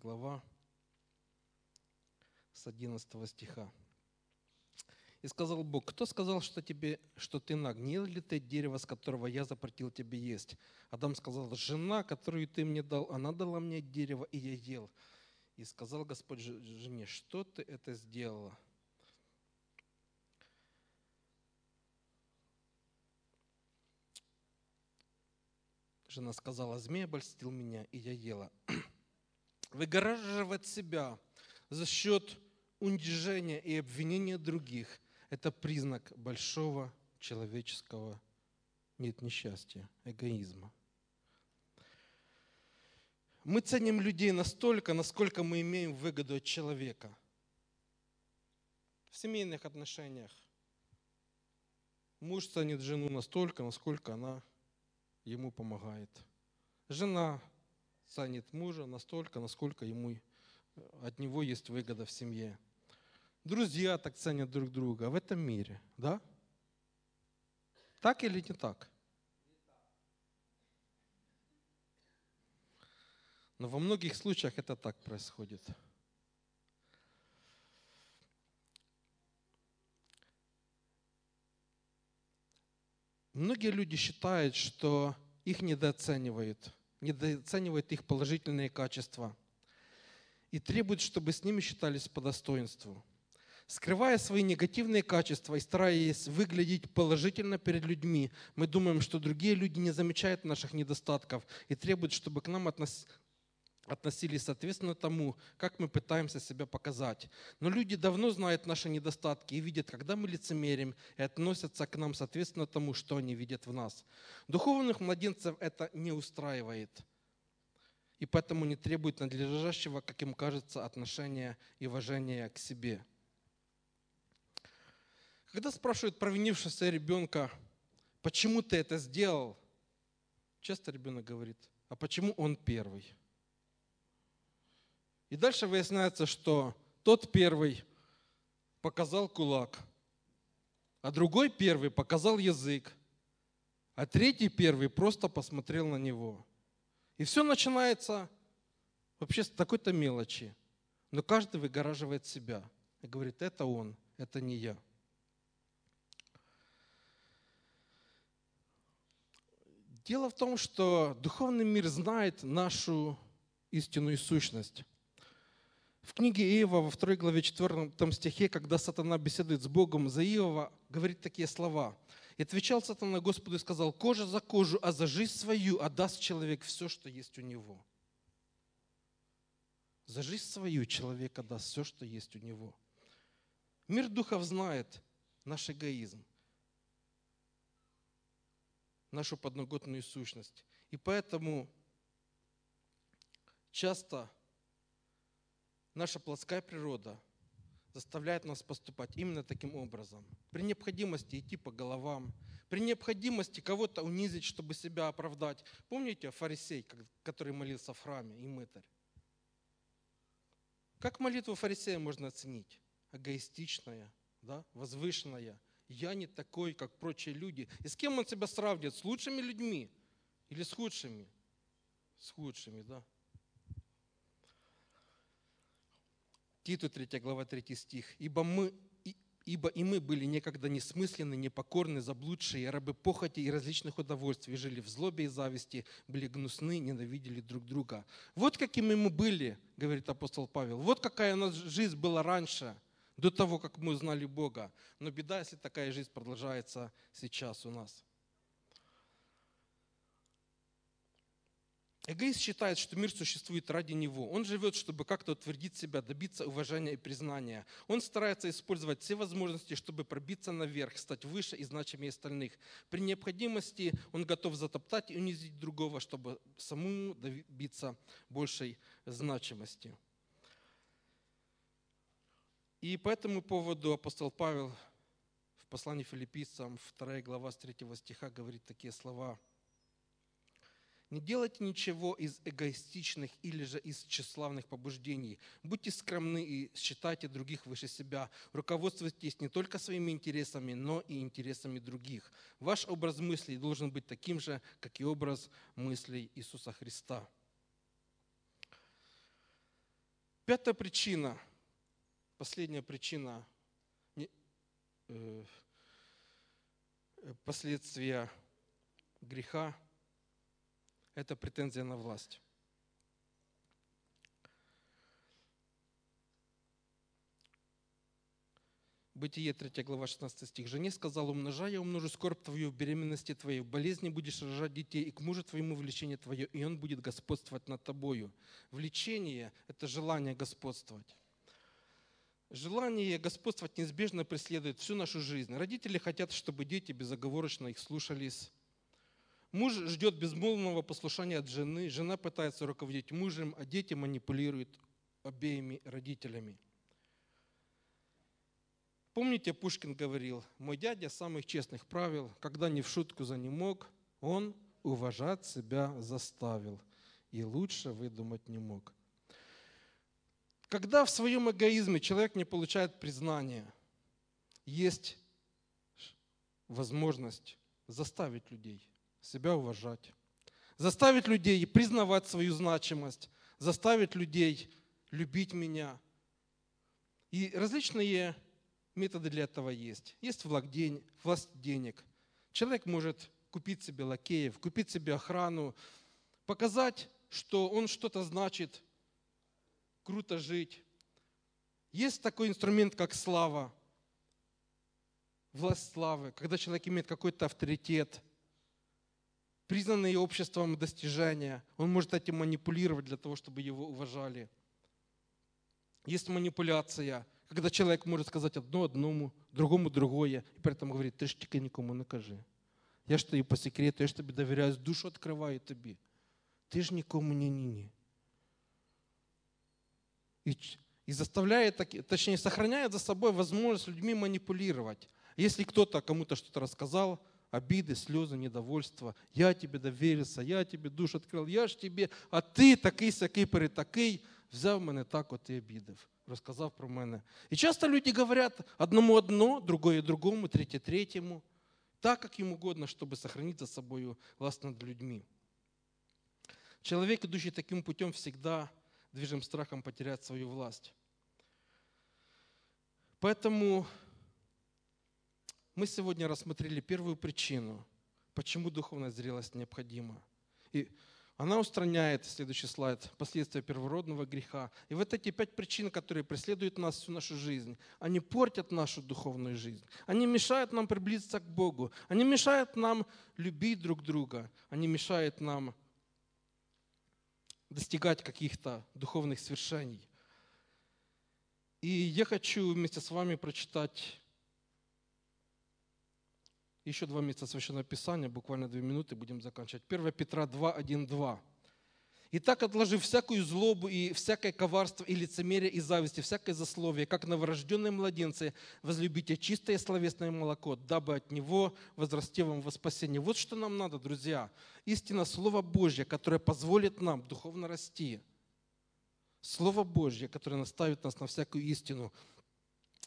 глава, с 11 стиха. И сказал Бог, кто сказал, что, тебе, что ты нагнил ли ты дерево, с которого я запретил тебе есть? Адам сказал, жена, которую ты мне дал, она дала мне дерево, и я ел. И сказал Господь жене, что ты это сделала? Жена сказала, змея обольстил меня, и я ела. Выгораживать себя за счет унижения и обвинения других – это признак большого человеческого нет несчастья, эгоизма. Мы ценим людей настолько, насколько мы имеем выгоду от человека. В семейных отношениях муж ценит жену настолько, насколько она ему помогает. Жена ценит мужа настолько, насколько ему, от него есть выгода в семье. Друзья так ценят друг друга в этом мире, да? Так или не так? Но во многих случаях это так происходит. Многие люди считают, что их недооценивают, недооценивают их положительные качества и требуют, чтобы с ними считались по достоинству. Скрывая свои негативные качества и стараясь выглядеть положительно перед людьми, мы думаем, что другие люди не замечают наших недостатков и требуют, чтобы к нам относ относились соответственно тому, как мы пытаемся себя показать. Но люди давно знают наши недостатки и видят, когда мы лицемерим, и относятся к нам соответственно тому, что они видят в нас. Духовных младенцев это не устраивает. И поэтому не требует надлежащего, как им кажется, отношения и уважения к себе. Когда спрашивают провинившегося ребенка, почему ты это сделал, часто ребенок говорит, а почему он первый? И дальше выясняется, что тот первый показал кулак, а другой первый показал язык, а третий первый просто посмотрел на него. И все начинается вообще с такой-то мелочи. Но каждый выгораживает себя и говорит, это он, это не я. Дело в том, что духовный мир знает нашу истинную сущность. В книге Иова, во второй главе 4 стихе, когда сатана беседует с Богом за Иова, говорит такие слова. «И отвечал сатана Господу и сказал, кожа за кожу, а за жизнь свою отдаст человек все, что есть у него». За жизнь свою человек отдаст все, что есть у него. Мир духов знает наш эгоизм, нашу подноготную сущность. И поэтому часто наша плотская природа заставляет нас поступать именно таким образом. При необходимости идти по головам, при необходимости кого-то унизить, чтобы себя оправдать. Помните фарисей, который молился в храме, и мытарь? Как молитву фарисея можно оценить? Эгоистичная, да? возвышенная. Я не такой, как прочие люди. И с кем он себя сравнивает? С лучшими людьми или с худшими? С худшими, да. Титу 3 глава 3 стих. «Ибо, мы, ибо и мы были некогда несмысленны, непокорны, заблудшие, рабы похоти и различных удовольствий, жили в злобе и зависти, были гнусны, ненавидели друг друга». Вот какими мы были, говорит апостол Павел. Вот какая у нас жизнь была раньше, до того, как мы узнали Бога. Но беда, если такая жизнь продолжается сейчас у нас. Эгоист считает, что мир существует ради него. Он живет, чтобы как-то утвердить себя, добиться уважения и признания. Он старается использовать все возможности, чтобы пробиться наверх, стать выше и значимее остальных. При необходимости он готов затоптать и унизить другого, чтобы самому добиться большей значимости. И по этому поводу апостол Павел в послании филиппийцам, 2 глава с 3 стиха говорит такие слова – не делайте ничего из эгоистичных или же из тщеславных побуждений. Будьте скромны и считайте других выше себя. Руководствуйтесь не только своими интересами, но и интересами других. Ваш образ мыслей должен быть таким же, как и образ мыслей Иисуса Христа. Пятая причина, последняя причина э, последствия греха это претензия на власть. Бытие 3 глава 16 стих. «Жене сказал, умножай, я умножу скорбь твою в беременности твоей, в болезни будешь рожать детей, и к мужу твоему влечение твое, и он будет господствовать над тобою». Влечение – это желание господствовать. Желание господствовать неизбежно преследует всю нашу жизнь. Родители хотят, чтобы дети безоговорочно их слушались. Муж ждет безмолвного послушания от жены, жена пытается руководить мужем, а дети манипулируют обеими родителями. Помните, Пушкин говорил, мой дядя самых честных правил, когда не в шутку за не мог, он уважать себя заставил и лучше выдумать не мог. Когда в своем эгоизме человек не получает признания, есть возможность заставить людей себя уважать, заставить людей признавать свою значимость, заставить людей любить меня. И различные методы для этого есть. Есть власть денег. Человек может купить себе лакеев, купить себе охрану, показать, что он что-то значит, круто жить. Есть такой инструмент, как слава, власть славы, когда человек имеет какой-то авторитет, признанные обществом достижения. Он может этим манипулировать для того, чтобы его уважали. Есть манипуляция, когда человек может сказать одно одному, другому другое, и при этом говорит, ты ж тільки никому не кажи. Я ж тобі по секрету, я ж тобі довіряю, душу відкриваю тобі. Ти ж нікому не ні-ні. И, и заставляет, точнее, сохраняет за собой возможность людьми манипулировать. Если кто-то кому-то что-то рассказал, обиды, слезы, недовольство. Я тебе доверился, я тебе душу открыл, я ж тебе, а ти такий сякий перетакий, взяв мене так от і обідав, розказав про мене. І часто люди говорят одному одно, другое другому, третье третьему, так, как им угодно, чтобы сохранить за собой власть над людьми. Человек, идущий таким путем, всегда движим страхом потерять свою власть. Поэтому мы сегодня рассмотрели первую причину, почему духовная зрелость необходима. И она устраняет, следующий слайд, последствия первородного греха. И вот эти пять причин, которые преследуют нас всю нашу жизнь, они портят нашу духовную жизнь. Они мешают нам приблизиться к Богу. Они мешают нам любить друг друга. Они мешают нам достигать каких-то духовных свершений. И я хочу вместе с вами прочитать еще два месяца Священного Писания, буквально две минуты, будем заканчивать. 1 Петра 2, 1, 2. «Итак, отложив всякую злобу и всякое коварство и лицемерие и зависть, и всякое засловие, как новорожденные младенцы, возлюбите чистое словесное молоко, дабы от него возрасте вам во спасение». Вот что нам надо, друзья. Истина Слово Божье, которое позволит нам духовно расти. Слово Божье, которое наставит нас на всякую истину –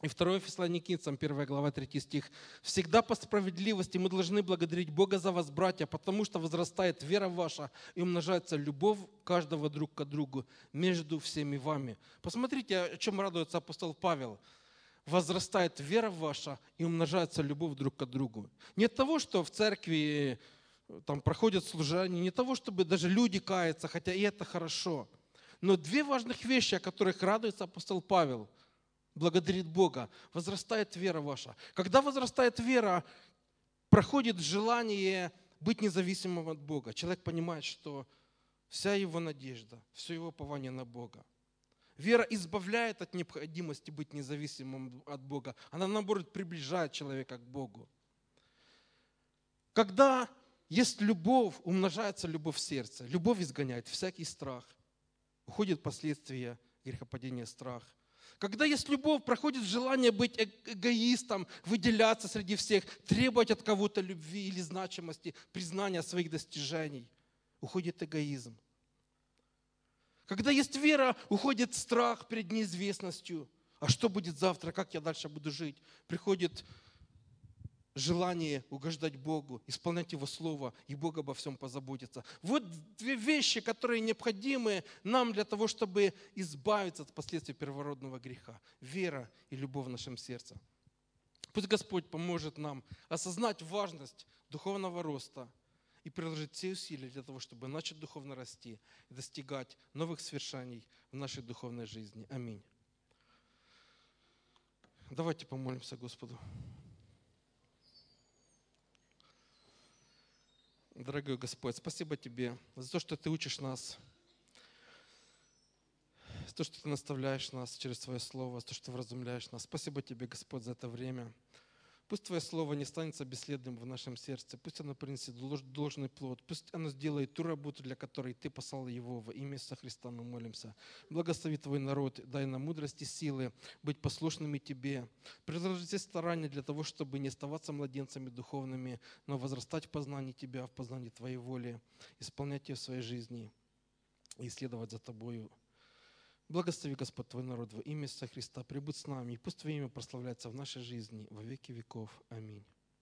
и 2 Фессалоникийцам, 1 глава, 3 стих. «Всегда по справедливости мы должны благодарить Бога за вас, братья, потому что возрастает вера ваша и умножается любовь каждого друг к другу между всеми вами». Посмотрите, о чем радуется апостол Павел. «Возрастает вера ваша и умножается любовь друг к другу». Не от того, что в церкви э, там проходят служения, не того, чтобы даже люди каются, хотя и это хорошо. Но две важных вещи, о которых радуется апостол Павел – благодарит Бога, возрастает вера ваша. Когда возрастает вера, проходит желание быть независимым от Бога. Человек понимает, что вся его надежда, все его пование на Бога. Вера избавляет от необходимости быть независимым от Бога. Она, наоборот, приближает человека к Богу. Когда есть любовь, умножается любовь в сердце. Любовь изгоняет всякий страх. Уходит последствия грехопадения страх. Когда есть любовь, проходит желание быть эгоистом, выделяться среди всех, требовать от кого-то любви или значимости, признания своих достижений. Уходит эгоизм. Когда есть вера, уходит страх перед неизвестностью. А что будет завтра, как я дальше буду жить? Приходит желание угождать Богу, исполнять Его Слово, и Бог обо всем позаботится. Вот две вещи, которые необходимы нам для того, чтобы избавиться от последствий первородного греха. Вера и любовь в нашем сердце. Пусть Господь поможет нам осознать важность духовного роста и приложить все усилия для того, чтобы начать духовно расти и достигать новых свершений в нашей духовной жизни. Аминь. Давайте помолимся Господу. Дорогой Господь, спасибо Тебе за то, что Ты учишь нас, за то, что Ты наставляешь нас через Твое Слово, за то, что Ты вразумляешь нас. Спасибо Тебе, Господь, за это время. Пусть Твое Слово не останется бесследным в нашем сердце, пусть оно принесет должный плод, пусть оно сделает ту работу, для которой Ты послал его во имя Иисуса Христа. Мы молимся. Благослови Твой народ, дай нам мудрости, силы быть послушными Тебе. Приложи все старания для того, чтобы не оставаться младенцами духовными, но возрастать в познании Тебя, в познании Твоей воли, исполнять ее в своей жизни и следовать за Тобою. Благослови, Господь, Твой народ во имя Иисуса Христа. Прибудь с нами, и пусть Твое имя прославляется в нашей жизни во веки веков. Аминь.